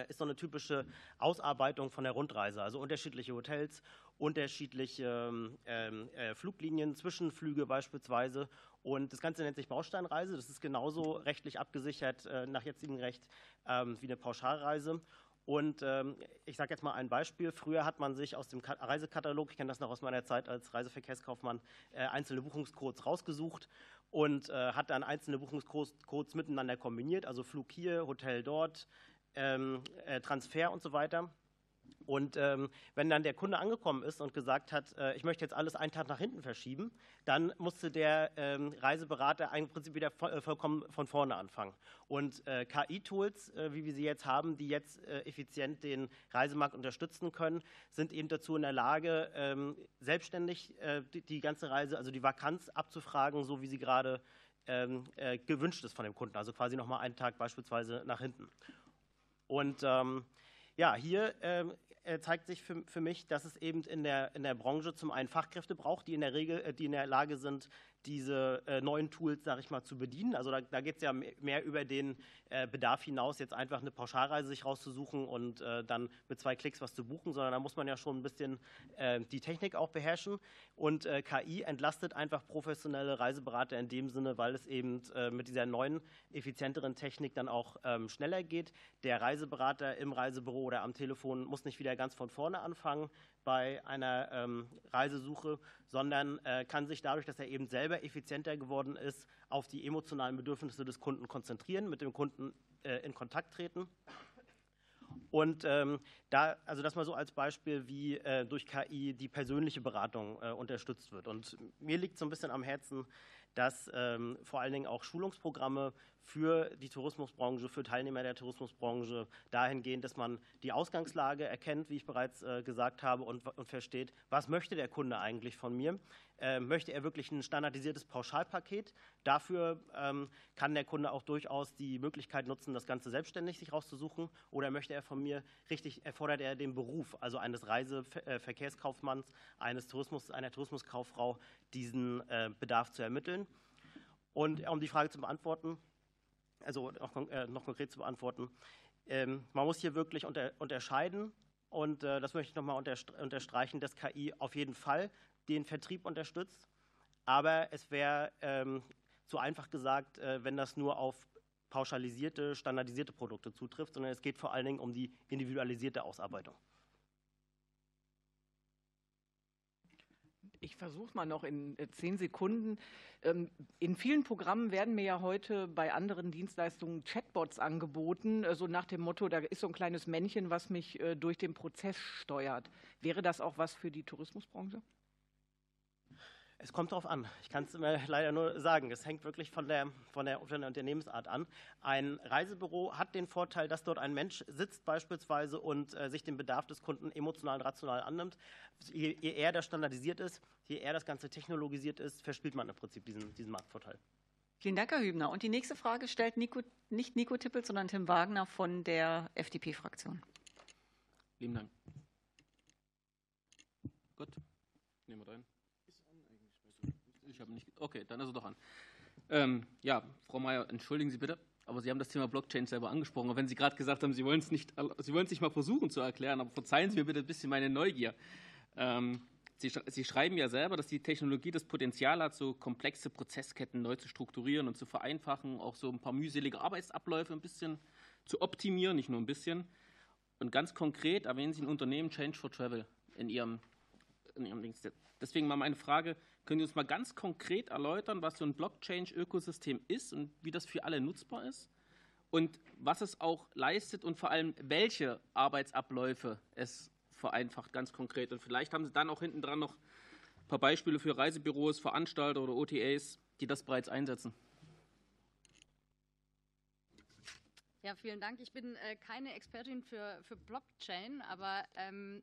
ist so eine typische Ausarbeitung von der Rundreise. Also unterschiedliche Hotels, unterschiedliche ähm, äh, Fluglinien, Zwischenflüge beispielsweise. Und das Ganze nennt sich Bausteinreise. Das ist genauso rechtlich abgesichert äh, nach jetzigem Recht ähm, wie eine Pauschalreise. Und ähm, ich sage jetzt mal ein Beispiel. Früher hat man sich aus dem Reisekatalog, ich kenne das noch aus meiner Zeit als Reiseverkehrskaufmann, äh, einzelne Buchungscodes rausgesucht und hat dann einzelne Buchungscodes miteinander kombiniert, also Flug hier, Hotel dort, ähm, Transfer und so weiter. Und ähm, wenn dann der Kunde angekommen ist und gesagt hat, äh, ich möchte jetzt alles einen Tag nach hinten verschieben, dann musste der ähm, Reiseberater im Prinzip wieder voll, äh, vollkommen von vorne anfangen. Und äh, KI-Tools, äh, wie wir sie jetzt haben, die jetzt äh, effizient den Reisemarkt unterstützen können, sind eben dazu in der Lage, ähm, selbstständig die, die, ganze Reise, also die Vakanz abzufragen, so wie sie gerade ähm, gewünscht ist von dem Kunden. Also quasi nochmal einen Tag beispielsweise nach hinten. Und ähm, ja, hier ähm, äh, zeigt sich für, für mich, dass es eben in der, in der Branche zum einen Fachkräfte braucht, die in der Regel, äh, die in der Lage sind, diese äh, neuen Tools, sage ich mal, zu bedienen. Also da, da geht es ja mehr über den äh, Bedarf hinaus, jetzt einfach eine Pauschalreise sich rauszusuchen und äh, dann mit zwei Klicks was zu buchen, sondern da muss man ja schon ein bisschen die Technik auch beherrschen. Und KI entlastet einfach professionelle Reiseberater in dem Sinne, weil es eben mit dieser neuen, effizienteren Technik dann auch ähm, schneller geht. Der Reiseberater im Reisebüro oder am Telefon muss nicht wieder ganz von vorne anfangen, bei einer ähm, Reisesuche, sondern äh, kann sich dadurch, dass er eben selber effizienter geworden ist, auf die emotionalen Bedürfnisse des Kunden konzentrieren, mit dem Kunden äh, in Kontakt treten. Und ähm, da, also das mal so als Beispiel, wie äh, durch KI die persönliche Beratung äh, unterstützt wird. Und mir liegt so ein bisschen am Herzen, dass ähm, vor allen Dingen auch Schulungsprogramme für die Tourismusbranche, für Teilnehmer der Tourismusbranche dahingehend, dass man die Ausgangslage erkennt, wie ich bereits äh, gesagt habe, und, und, versteht, was möchte der Kunde eigentlich von mir? Äh, möchte er wirklich ein standardisiertes Pauschalpaket? Dafür ähm, kann der Kunde auch durchaus die Möglichkeit nutzen, das Ganze selbstständig sich rauszusuchen. Oder möchte er von mir richtig, erfordert er den Beruf, also eines Reiseverkehrskaufmanns, eines Tourismus, einer Tourismuskauffrau, diesen äh, Bedarf zu ermitteln? Und um die Frage zu beantworten, also noch, äh, noch konkret zu beantworten. Ähm, man muss hier wirklich unter, unterscheiden und äh, das möchte ich nochmal unterstreichen, dass KI auf jeden Fall den Vertrieb unterstützt, aber es wäre ähm, zu einfach gesagt, äh, wenn das nur auf pauschalisierte, standardisierte Produkte zutrifft, sondern es geht vor allen Dingen um die individualisierte Ausarbeitung. Ich versuche mal noch in äh, zehn Sekunden. Ähm, in vielen Programmen werden mir ja heute bei anderen Dienstleistungen Chatbots angeboten, äh, so nach dem Motto, da ist so ein kleines Männchen, was mich äh, durch den Prozess steuert. Wäre das auch was für die Tourismusbranche? Es kommt darauf an. Ich kann es mir leider nur sagen. Es hängt wirklich von der, von, der, von der Unternehmensart an. Ein Reisebüro hat den Vorteil, dass dort ein Mensch sitzt beispielsweise und äh, sich den Bedarf des Kunden emotional und rational annimmt. Je, je, eher das standardisiert ist, je eher das Ganze technologisiert ist, verspielt man im Prinzip diesen, diesen Marktvorteil. Vielen Dank, Herr Hübner. Und die nächste Frage stellt Nico, nicht Nico Tippel, sondern Tim Wagner von der FDP-Fraktion. Lieben Dank. Gut, nehmen wir rein. Ich habe nicht. Okay, dann ist er doch an. Ähm, ja, Frau Mayer, entschuldigen Sie bitte, aber Sie haben das Thema Blockchain selber angesprochen. Und wenn Sie gerade gesagt haben, Sie wollen es nicht, Sie wollen es nicht mal versuchen zu erklären, aber verzeihen Sie mir bitte ein bisschen meine Neugier. Ähm, Sie, Sie, schreiben ja selber, dass die Technologie das Potenzial hat, so komplexe Prozessketten neu zu strukturieren und zu vereinfachen, auch so ein paar mühselige Arbeitsabläufe ein bisschen zu optimieren, nicht nur ein bisschen. Und ganz konkret erwähnen Sie ein Unternehmen Change for Travel in Ihrem, in Ihrem. Deswegen mal meine Frage, können Sie uns mal ganz konkret erläutern, was so ein Blockchain-Ökosystem ist und wie das für alle nutzbar ist? Und was es auch leistet und vor allem, welche Arbeitsabläufe es vereinfacht, ganz konkret. Und vielleicht haben Sie dann auch hinten dran noch ein paar Beispiele für Reisebüros, Veranstalter oder OTAs, die das bereits einsetzen. Ja, vielen Dank. Ich bin äh, keine Expertin für, für Blockchain, aber ähm,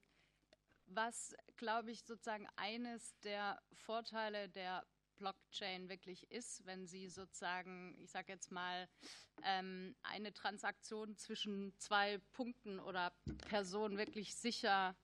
was, glaube ich, sozusagen eines der Vorteile der Blockchain wirklich ist, wenn sie sozusagen, ich sage jetzt mal, ähm, eine Transaktion zwischen zwei Punkten oder Personen wirklich sicher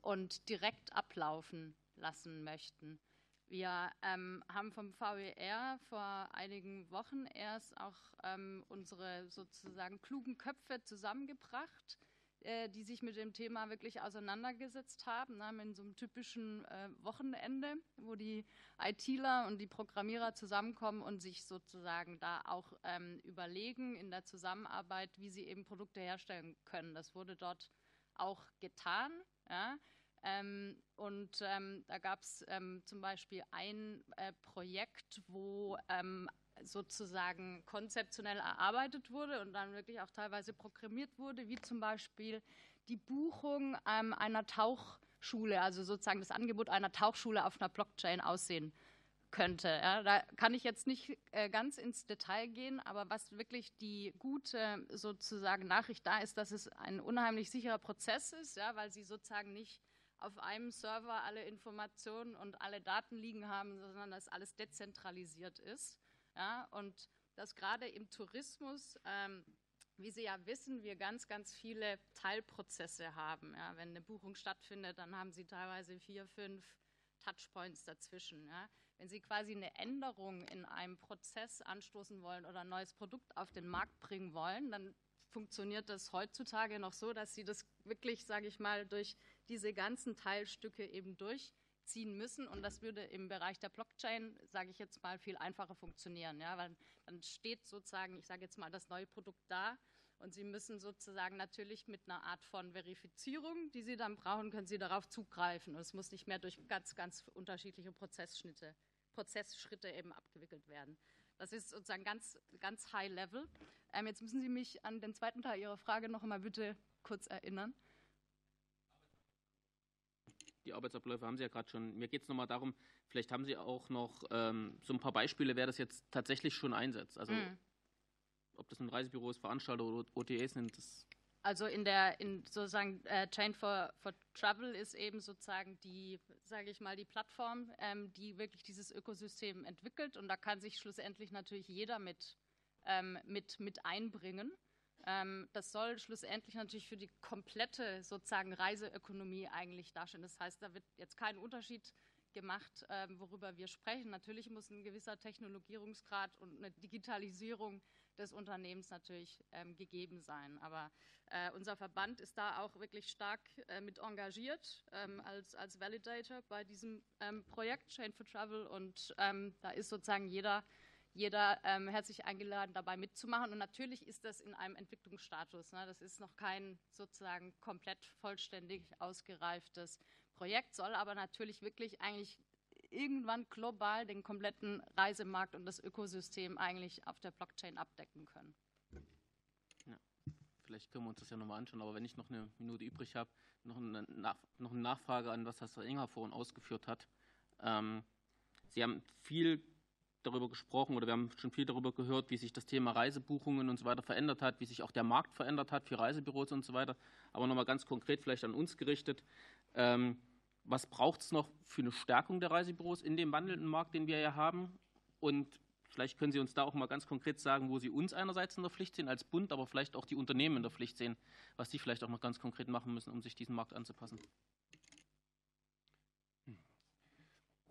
und direkt ablaufen lassen möchten. Wir ähm, haben vom VER vor einigen Wochen erst auch ähm, unsere sozusagen klugen Köpfe zusammengebracht, äh, die sich mit dem Thema wirklich auseinandergesetzt haben, ne, mit so einem typischen äh, Wochenende, wo die ITler und die Programmierer zusammenkommen und sich sozusagen da auch ähm, überlegen in der Zusammenarbeit, wie sie eben Produkte herstellen können. Das wurde dort auch getan. Ja. Ähm, und ähm, da gab es ähm, zum Beispiel ein äh, Projekt, wo ähm, sozusagen konzeptionell erarbeitet wurde und dann wirklich auch teilweise programmiert wurde, wie zum Beispiel die Buchung ähm, einer Tauchschule, also sozusagen das Angebot einer Tauchschule auf einer Blockchain aussehen könnte. Ja, da kann ich jetzt nicht äh, ganz ins Detail gehen, aber was wirklich die gute sozusagen Nachricht da ist, dass es ein unheimlich sicherer Prozess ist, ja, weil sie sozusagen nicht auf einem Server alle Informationen und alle Daten liegen haben, sondern dass alles dezentralisiert ist. Ja, und dass gerade im Tourismus, ähm, wie Sie ja wissen, wir ganz, ganz viele Teilprozesse haben. Ja, wenn eine Buchung stattfindet, dann haben Sie teilweise vier, fünf Touchpoints dazwischen. Ja. Wenn Sie quasi eine Änderung in einem Prozess anstoßen wollen oder ein neues Produkt auf den Markt bringen wollen, dann funktioniert das heutzutage noch so, dass Sie das wirklich, sage ich mal, durch diese ganzen Teilstücke eben durch ziehen müssen. Und das würde im Bereich der Blockchain, sage ich jetzt mal, viel einfacher funktionieren. Ja? Weil dann steht sozusagen, ich sage jetzt mal, das neue Produkt da. Und Sie müssen sozusagen natürlich mit einer Art von Verifizierung, die Sie dann brauchen, können Sie darauf zugreifen. Und es muss nicht mehr durch ganz, ganz unterschiedliche Prozessschritte, Prozessschritte eben abgewickelt werden. Das ist sozusagen ganz, ganz high level. Ähm, jetzt müssen Sie mich an den zweiten Teil Ihrer Frage noch einmal bitte kurz erinnern die Arbeitsabläufe haben Sie ja gerade schon. Mir geht es nochmal darum, vielleicht haben Sie auch noch ähm, so ein paar Beispiele, wer das jetzt tatsächlich schon einsetzt. Also mhm. ob das ein Reisebüro ist, Veranstalter oder OTAs sind, das also in der in sozusagen äh, Chain for, for Travel ist eben sozusagen die, sage ich mal, die Plattform, ähm, die wirklich dieses Ökosystem entwickelt und da kann sich schlussendlich natürlich jeder mit, ähm, mit, mit einbringen. Ähm, das soll schlussendlich natürlich für die komplette sozusagen Reiseökonomie eigentlich darstellen. Das heißt, da wird jetzt kein Unterschied gemacht, ähm, worüber wir sprechen. Natürlich muss ein gewisser Technologierungsgrad und eine Digitalisierung des Unternehmens natürlich ähm, gegeben sein. Aber äh, unser Verband ist da auch wirklich stark äh, mit engagiert als, als Validator bei diesem Projekt Chain for Travel und da ist sozusagen jeder jeder ähm, herzlich eingeladen, dabei mitzumachen. Und natürlich ist das in einem Entwicklungsstatus. Ne? Das ist noch kein sozusagen komplett vollständig ausgereiftes Projekt, soll aber natürlich wirklich eigentlich irgendwann global den kompletten Reisemarkt und das Ökosystem eigentlich auf der Blockchain abdecken können. Ja, vielleicht können wir uns das ja nochmal anschauen, aber wenn ich noch eine Minute übrig habe, noch eine, Nach noch eine Nachfrage an, was Herr Inger vorhin ausgeführt hat. Ähm, Sie haben viel darüber gesprochen oder wir haben schon viel darüber gehört, wie sich das Thema Reisebuchungen und so weiter verändert hat, wie sich auch der Markt verändert hat für Reisebüros und so weiter. Aber nochmal ganz konkret vielleicht an uns gerichtet. Ähm, was braucht es noch für eine Stärkung der Reisebüros in dem wandelnden Markt, den wir ja haben? Und vielleicht können Sie uns da auch mal ganz konkret sagen, wo Sie uns einerseits in der Pflicht sehen als Bund, aber vielleicht auch die Unternehmen in der Pflicht sehen, was Sie vielleicht auch noch ganz konkret machen müssen, um sich diesem Markt anzupassen.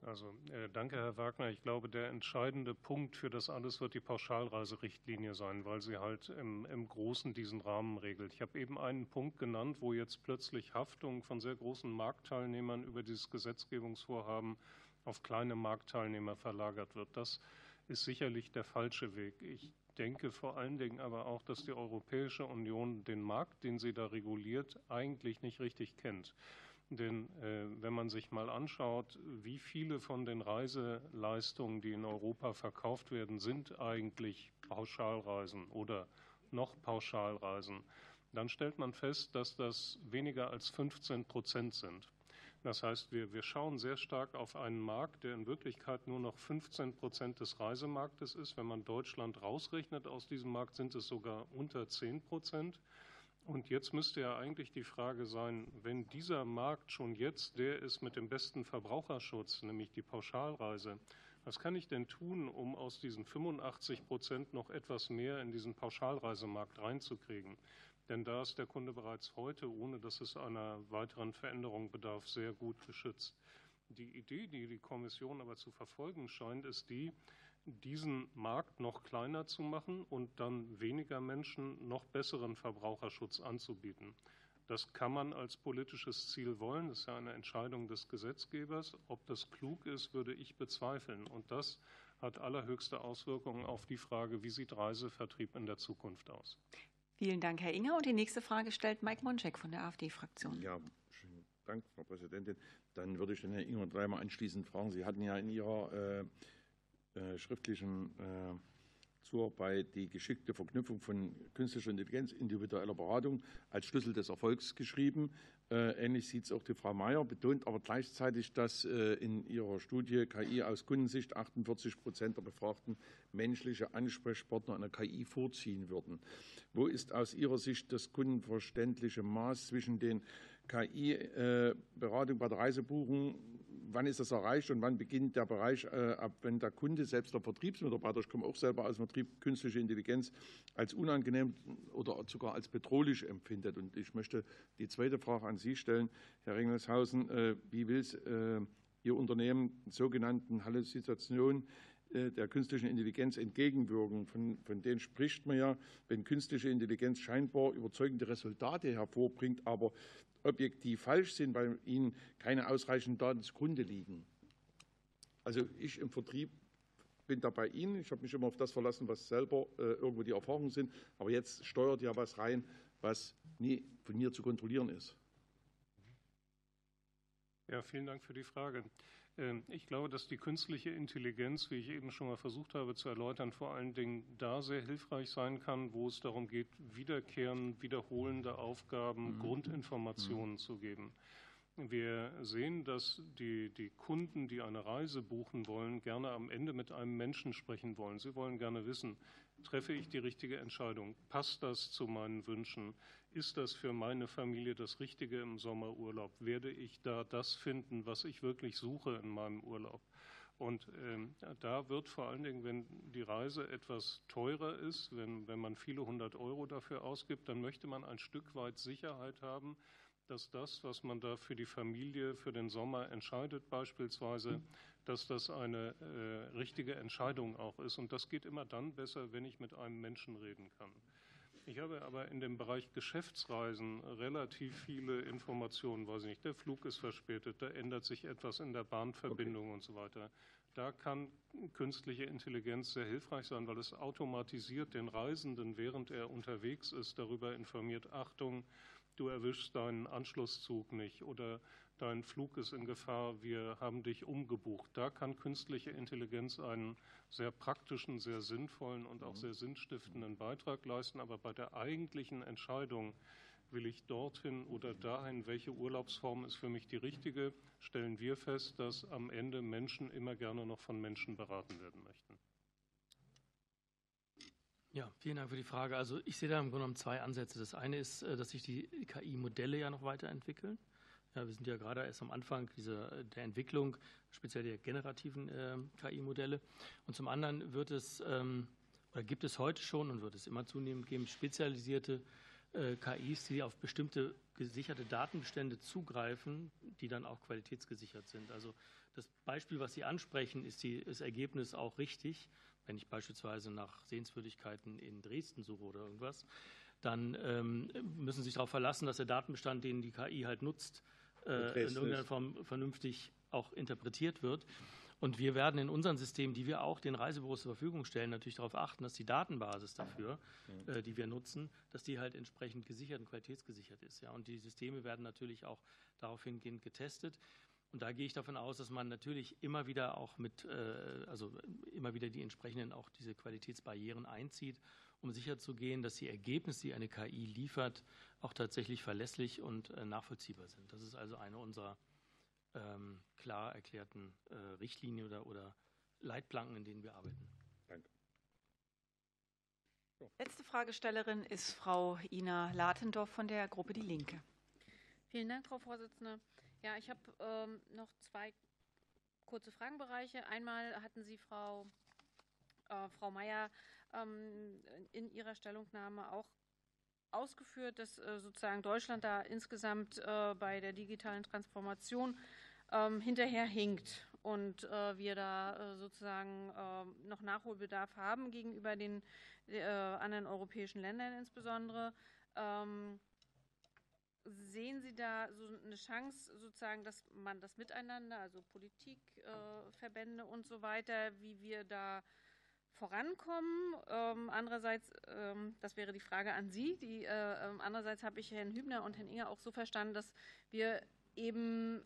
Also äh, danke, Herr Wagner. Ich glaube, der entscheidende Punkt für das alles wird die Pauschalreiserichtlinie sein, weil sie halt im, im Großen diesen Rahmen regelt. Ich habe eben einen Punkt genannt, wo jetzt plötzlich Haftung von sehr großen Marktteilnehmern über dieses Gesetzgebungsvorhaben auf kleine Marktteilnehmer verlagert wird. Das ist sicherlich der falsche Weg. Ich denke vor allen Dingen aber auch, dass die Europäische Union den Markt, den sie da reguliert, eigentlich nicht richtig kennt. Denn äh, wenn man sich mal anschaut, wie viele von den Reiseleistungen, die in Europa verkauft werden, sind eigentlich Pauschalreisen oder noch Pauschalreisen, dann stellt man fest, dass das weniger als 15 Prozent sind. Das heißt, wir, wir schauen sehr stark auf einen Markt, der in Wirklichkeit nur noch 15 Prozent des Reisemarktes ist. Wenn man Deutschland rausrechnet aus diesem Markt, sind es sogar unter 10 Prozent. Und jetzt müsste ja eigentlich die Frage sein, wenn dieser Markt schon jetzt der ist mit dem besten Verbraucherschutz, nämlich die Pauschalreise, was kann ich denn tun, um aus diesen 85 Prozent noch etwas mehr in diesen Pauschalreisemarkt reinzukriegen? Denn da ist der Kunde bereits heute, ohne dass es einer weiteren Veränderung bedarf, sehr gut geschützt. Die Idee, die die Kommission aber zu verfolgen scheint, ist die, diesen Markt noch kleiner zu machen und dann weniger Menschen noch besseren Verbraucherschutz anzubieten. Das kann man als politisches Ziel wollen. Das ist ja eine Entscheidung des Gesetzgebers. Ob das klug ist, würde ich bezweifeln. Und das hat allerhöchste Auswirkungen auf die Frage, wie sieht Reisevertrieb in der Zukunft aus. Vielen Dank, Herr Inger. Und die nächste Frage stellt Mike Monczek von der AfD-Fraktion. Ja, schönen Dank, Frau Präsidentin. Dann würde ich den Herrn Inger dreimal anschließend fragen. Sie hatten ja in Ihrer äh, äh, schriftlichen äh, Zuarbeit die geschickte Verknüpfung von künstlicher Intelligenz, individueller Beratung als Schlüssel des Erfolgs geschrieben. Äh, ähnlich sieht es auch die Frau Mayer, betont aber gleichzeitig, dass äh, in ihrer Studie KI aus Kundensicht 48 Prozent der Befragten menschliche Ansprechpartner einer KI vorziehen würden. Wo ist aus Ihrer Sicht das kundenverständliche Maß zwischen den KI-Beratung äh, bei der Reisebuchung wann ist das erreicht und wann beginnt der Bereich, äh, ab wenn der Kunde, selbst der Vertriebsmitarbeiter, ich komme auch selber aus dem Vertrieb, künstliche Intelligenz als unangenehm oder sogar als bedrohlich empfindet. Und ich möchte die zweite Frage an Sie stellen, Herr Ringelshausen. Äh, wie will äh, Ihr Unternehmen sogenannten Halluzinationen der künstlichen Intelligenz entgegenwirken. Von, von denen spricht man ja, wenn künstliche Intelligenz scheinbar überzeugende Resultate hervorbringt, aber objektiv falsch sind, weil ihnen keine ausreichenden Daten zugrunde liegen. Also ich im Vertrieb bin da bei Ihnen. Ich habe mich immer auf das verlassen, was selber äh, irgendwo die Erfahrungen sind. Aber jetzt steuert ja was rein, was nie von mir zu kontrollieren ist. Ja, vielen Dank für die Frage. Ähm, ich glaube, dass die künstliche Intelligenz, wie ich eben schon mal versucht habe zu erläutern, vor allen Dingen da sehr hilfreich sein kann, wo es darum geht, wiederkehrende, wiederholende Aufgaben, mhm. Grundinformationen mhm. zu geben. Wir sehen, dass die, die Kunden, die eine Reise buchen wollen, gerne am Ende mit einem Menschen sprechen wollen. Sie wollen gerne wissen, treffe ich die richtige Entscheidung? Passt das zu meinen Wünschen? Ist das für meine Familie das Richtige im Sommerurlaub? Werde ich da das finden, was ich wirklich suche in meinem Urlaub? Und ähm, da wird vor allen Dingen, wenn die Reise etwas teurer ist, wenn, wenn man viele hundert Euro dafür ausgibt, dann möchte man ein Stück weit Sicherheit haben, dass das, was man da für die Familie für den Sommer entscheidet, beispielsweise, dass das eine äh, richtige Entscheidung auch ist. Und das geht immer dann besser, wenn ich mit einem Menschen reden kann. Ich habe aber in dem Bereich Geschäftsreisen relativ viele Informationen, weiß ich nicht, der Flug ist verspätet, da ändert sich etwas in der Bahnverbindung okay. und so weiter. Da kann künstliche Intelligenz sehr hilfreich sein, weil es automatisiert den Reisenden, während er unterwegs ist, darüber informiert, Achtung, du erwischst deinen Anschlusszug nicht oder dein Flug ist in Gefahr, wir haben dich umgebucht. Da kann künstliche Intelligenz einen sehr praktischen, sehr sinnvollen und auch mhm. sehr sinnstiftenden Beitrag leisten. Aber bei der eigentlichen Entscheidung, will ich dorthin oder dahin, welche Urlaubsform ist für mich die richtige, stellen wir fest, dass am Ende Menschen immer gerne noch von Menschen beraten werden möchten. Ja, vielen Dank für die Frage. Also ich sehe da im Grunde genommen zwei Ansätze. Das eine ist, äh, dass sich die KI-Modelle ja noch weiterentwickeln. Ja, wir sind ja gerade erst am Anfang dieser, der Entwicklung, speziell der generativen äh, KI-Modelle. Und zum anderen wird es, ähm, oder gibt es heute schon und wird es immer zunehmend geben, spezialisierte äh, KIs, die auf bestimmte gesicherte Datenbestände zugreifen, die dann auch qualitätsgesichert sind. Also das Beispiel, was Sie ansprechen, ist die, das Ergebnis auch richtig wenn ich beispielsweise nach Sehenswürdigkeiten in Dresden suche oder irgendwas, dann ähm, müssen Sie sich darauf verlassen, dass der Datenbestand, den die KI halt nutzt, äh, in irgendeiner Form vernünftig auch interpretiert wird. Und wir werden in unseren Systemen, die wir auch den Reisebüros zur Verfügung stellen, natürlich darauf achten, dass die Datenbasis dafür, äh, die wir nutzen, dass die halt entsprechend gesichert und qualitätsgesichert ist. Ja. Und die Systeme werden natürlich auch darauf hingehend getestet. Und da gehe ich davon aus, dass man natürlich immer wieder auch mit, äh, also immer wieder die entsprechenden auch diese Qualitätsbarrieren einzieht, um sicherzugehen, dass die Ergebnisse, die eine KI liefert, auch tatsächlich verlässlich und äh, nachvollziehbar sind. Das ist also eine unserer ähm, klar erklärten äh, Richtlinien oder, oder Leitplanken, in denen wir arbeiten. Danke. Letzte Fragestellerin ist Frau Ina Latendorf von der Gruppe Die Linke. Vielen Dank, Frau Vorsitzende. Ja, ich habe ähm, noch zwei kurze Fragenbereiche. Einmal hatten Sie Frau, äh, Frau Mayer ähm, in ihrer Stellungnahme auch ausgeführt, dass äh, sozusagen Deutschland da insgesamt äh, bei der digitalen Transformation ähm, hinterherhinkt und äh, wir da äh, sozusagen ähm, noch Nachholbedarf haben gegenüber den äh, anderen europäischen Ländern insbesondere. Ähm, sehen Sie da so eine Chance, sozusagen, dass man das miteinander, also Politikverbände äh, und so weiter, wie wir da vorankommen. Ähm, andererseits, ähm, das wäre die Frage an Sie. Die, äh, ähm, andererseits habe ich Herrn Hübner und Herrn Inger auch so verstanden, dass wir eben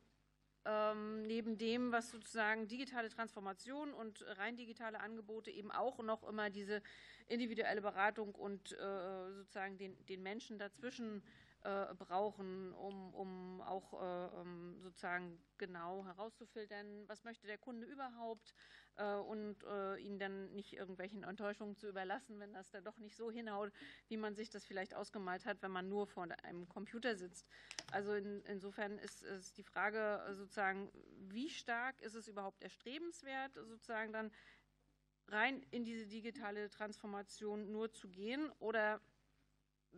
ähm, neben dem, was sozusagen digitale Transformation und rein digitale Angebote eben auch noch immer diese individuelle Beratung und äh, sozusagen den, den Menschen dazwischen äh, brauchen, um, um auch äh, um sozusagen genau herauszufiltern, was möchte der Kunde überhaupt äh, und äh, ihn dann nicht irgendwelchen Enttäuschungen zu überlassen, wenn das dann doch nicht so hinhaut, wie man sich das vielleicht ausgemalt hat, wenn man nur vor einem Computer sitzt. Also in, insofern ist, ist die Frage sozusagen, wie stark ist es überhaupt erstrebenswert, sozusagen dann rein in diese digitale Transformation nur zu gehen oder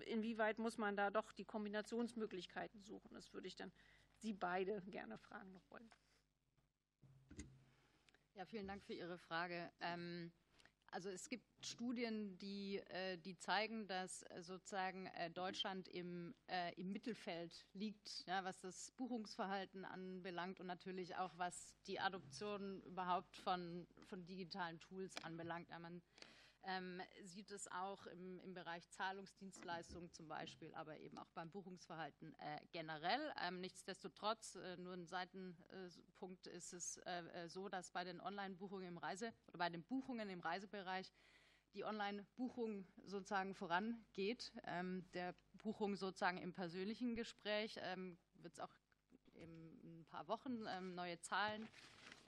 inwieweit muss man da doch die Kombinationsmöglichkeiten suchen? Das würde ich dann Sie beide gerne fragen wollen. Ja, vielen Dank für Ihre Frage. Ähm, also es gibt Studien, die, äh, die zeigen, dass äh, sozusagen äh, Deutschland im, im Mittelfeld liegt, ja, was das Buchungsverhalten anbelangt und natürlich auch was die Adoption überhaupt von, von digitalen Tools anbelangt. Ja, man ähm, sieht es auch im, im Bereich Zahlungsdienstleistungen zum Beispiel, aber eben auch beim Buchungsverhalten äh, generell. Ähm, nichtsdestotrotz, äh, nur ein Seitenpunkt ist es äh, äh, so, dass bei den Online-Buchungen im Reise oder bei den Buchungen im Reisebereich die Online-Buchung sozusagen vorangeht. Ähm, der Buchung sozusagen im persönlichen Gespräch ähm, wird es auch in ein paar Wochen ähm, neue Zahlen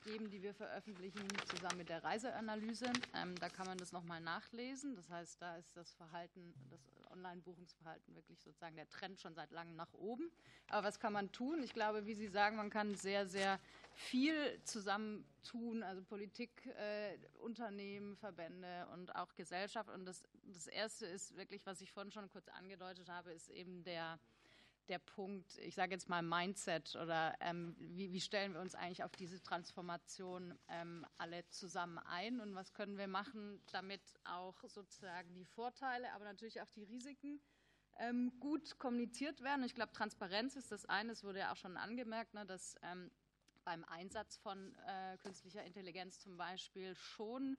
geben, die wir veröffentlichen, zusammen mit der Reiseanalyse. Ähm, da kann man das nochmal nachlesen. Das heißt, da ist das Verhalten, das Online-Buchungsverhalten wirklich sozusagen der Trend schon seit langem nach oben. Aber was kann man tun? Ich glaube, wie Sie sagen, man kann sehr, sehr viel zusammen tun, also Politik, äh, Unternehmen, Verbände und auch Gesellschaft. Und das, das Erste ist wirklich, was ich vorhin schon kurz angedeutet habe, ist eben der der Punkt, ich sage jetzt mal Mindset oder ähm, wie, wie, stellen wir uns eigentlich auf diese Transformation ähm, alle zusammen ein und was können wir machen, damit auch sozusagen die Vorteile, aber natürlich auch die Risiken ähm, gut kommuniziert werden. Ich glaube, Transparenz ist das eine, es wurde ja auch schon angemerkt, ne, dass ähm, beim Einsatz von äh, künstlicher Intelligenz zum Beispiel schon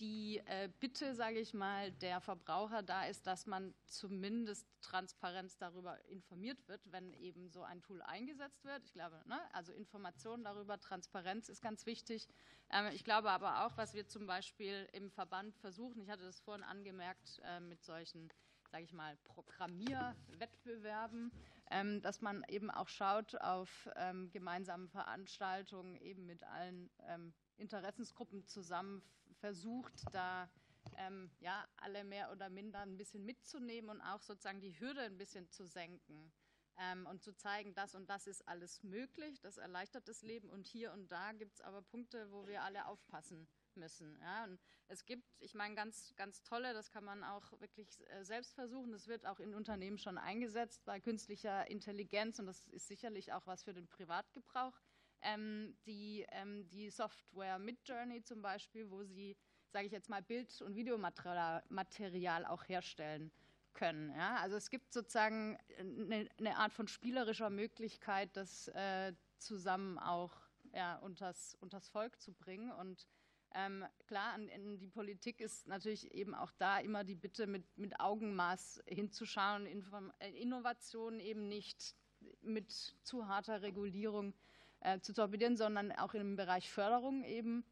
die äh, Bitte, sage ich mal, der Verbraucher da ist, dass man zumindest Transparenz darüber informiert wird, wenn eben so ein Tool eingesetzt wird. Ich glaube, ne, also Informationen darüber, Transparenz ist ganz wichtig. Ähm, ich glaube aber auch, was wir zum Beispiel im Verband versuchen, ich hatte das vorhin angemerkt, äh, mit solchen sage ich mal, Programmierwettbewerben, ähm, dass man eben auch schaut auf ähm, gemeinsame Veranstaltungen eben mit allen ähm, Interessensgruppen zusammen versucht, da ähm, ja, alle mehr oder minder ein bisschen mitzunehmen und auch sozusagen die Hürde ein bisschen zu senken ähm, und zu zeigen, das und das ist alles möglich, das erleichtert das Leben und hier und da gibt es aber Punkte, wo wir alle aufpassen müssen. Ja? Und es gibt, ich meine, ganz, ganz tolle, das kann man auch wirklich äh, selbst versuchen, das wird auch in Unternehmen schon eingesetzt bei künstlicher Intelligenz und das ist sicherlich auch was für den Privatgebrauch ähm, die, ähm, die Software Midjourney zum Beispiel, wo sie, sage ich jetzt mal, Bild- und Videomaterial auch herstellen können. Ja? Also es gibt sozusagen eine, eine, Art von spielerischer Möglichkeit, das äh, zusammen auch ja, unters, unters Volk zu bringen. Und ähm, klar, an, in die Politik ist natürlich eben auch da immer die Bitte, mit, mit Augenmaß hinzuschauen, Inform äh, Innovationen eben nicht mit zu harter Regulierung äh, zu torpedieren, sondern auch im Bereich Förderung eben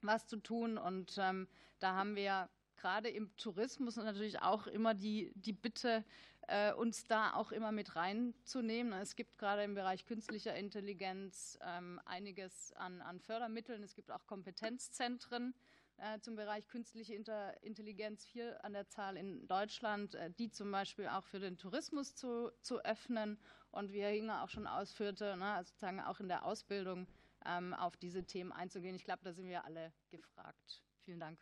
was zu tun. Und ähm, da haben wir gerade im Tourismus natürlich auch immer die, die Bitte, äh, uns da auch immer mit reinzunehmen. Es gibt gerade im Bereich künstlicher Intelligenz ähm, einiges an, an Fördermitteln. Es gibt auch Kompetenzzentren äh, zum Bereich künstliche Inter Intelligenz, vier an der Zahl in Deutschland, äh, die zum Beispiel auch für den Tourismus zu, zu öffnen und wie Herr Hinger auch schon ausführte, ne, sozusagen auch in der Ausbildung ähm, auf diese Themen einzugehen. Ich glaube, da sind wir alle gefragt. Vielen Dank.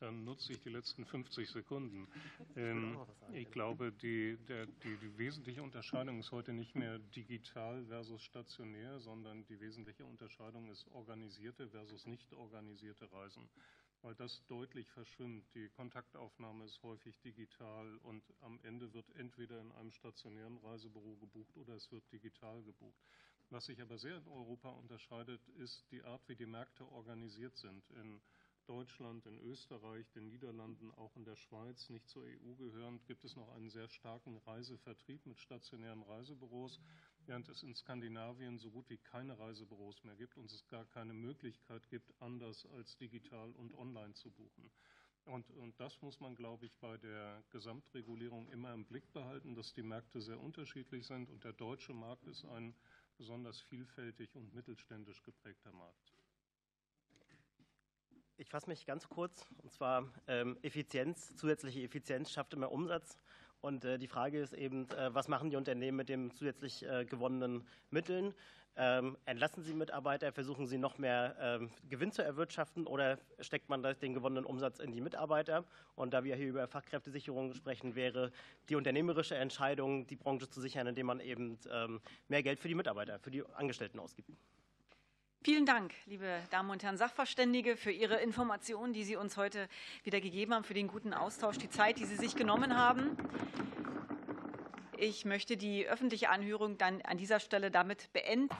Dann nutze ich die letzten 50 Sekunden. *laughs* Ähm, ich glaube, die, der, die, die, wesentliche Unterscheidung ist heute nicht mehr digital versus stationär, sondern die wesentliche Unterscheidung ist organisierte versus nicht organisierte Reisen. weil das deutlich verschwimmt. Die Kontaktaufnahme ist häufig digital und am Ende wird entweder in einem stationären Reisebüro gebucht oder es wird digital gebucht. Was sich aber sehr in Europa unterscheidet, ist die Art, wie die Märkte organisiert sind. In Deutschland, in Österreich, den Niederlanden, auch in der Schweiz, nicht zur EU gehörend, gibt es noch einen sehr starken Reisevertrieb mit stationären Reisebüros, während es in Skandinavien so gut wie keine Reisebüros mehr gibt und es gar keine Möglichkeit gibt, anders als digital und online zu buchen. Und, und, das muss man, glaube ich, bei der Gesamtregulierung immer im Blick behalten, dass die Märkte sehr unterschiedlich sind und der deutsche Markt ist ein besonders vielfältig und mittelständisch geprägter Markt. Ich fasse mich ganz kurz, und zwar ähm, Effizienz, zusätzliche Effizienz schafft immer Umsatz. Und äh, die Frage ist eben, äh, was machen die Unternehmen mit den zusätzlich äh, gewonnenen Mitteln? Ähm, entlassen Sie Mitarbeiter, versuchen Sie noch mehr ähm, Gewinn zu erwirtschaften oder steckt man den gewonnenen Umsatz in die Mitarbeiter? Und da wir hier über Fachkräftesicherung sprechen, wäre die unternehmerische Entscheidung, die Branche zu sichern, indem man eben mehr Geld für die Mitarbeiter, für die Angestellten ausgibt. Vielen Dank, liebe Damen und Herren Sachverständige, für Ihre Informationen, die Sie uns heute wieder gegeben haben, für den guten Austausch, die Zeit, die Sie sich genommen haben. Ich möchte die öffentliche Anhörung dann an dieser Stelle damit beenden.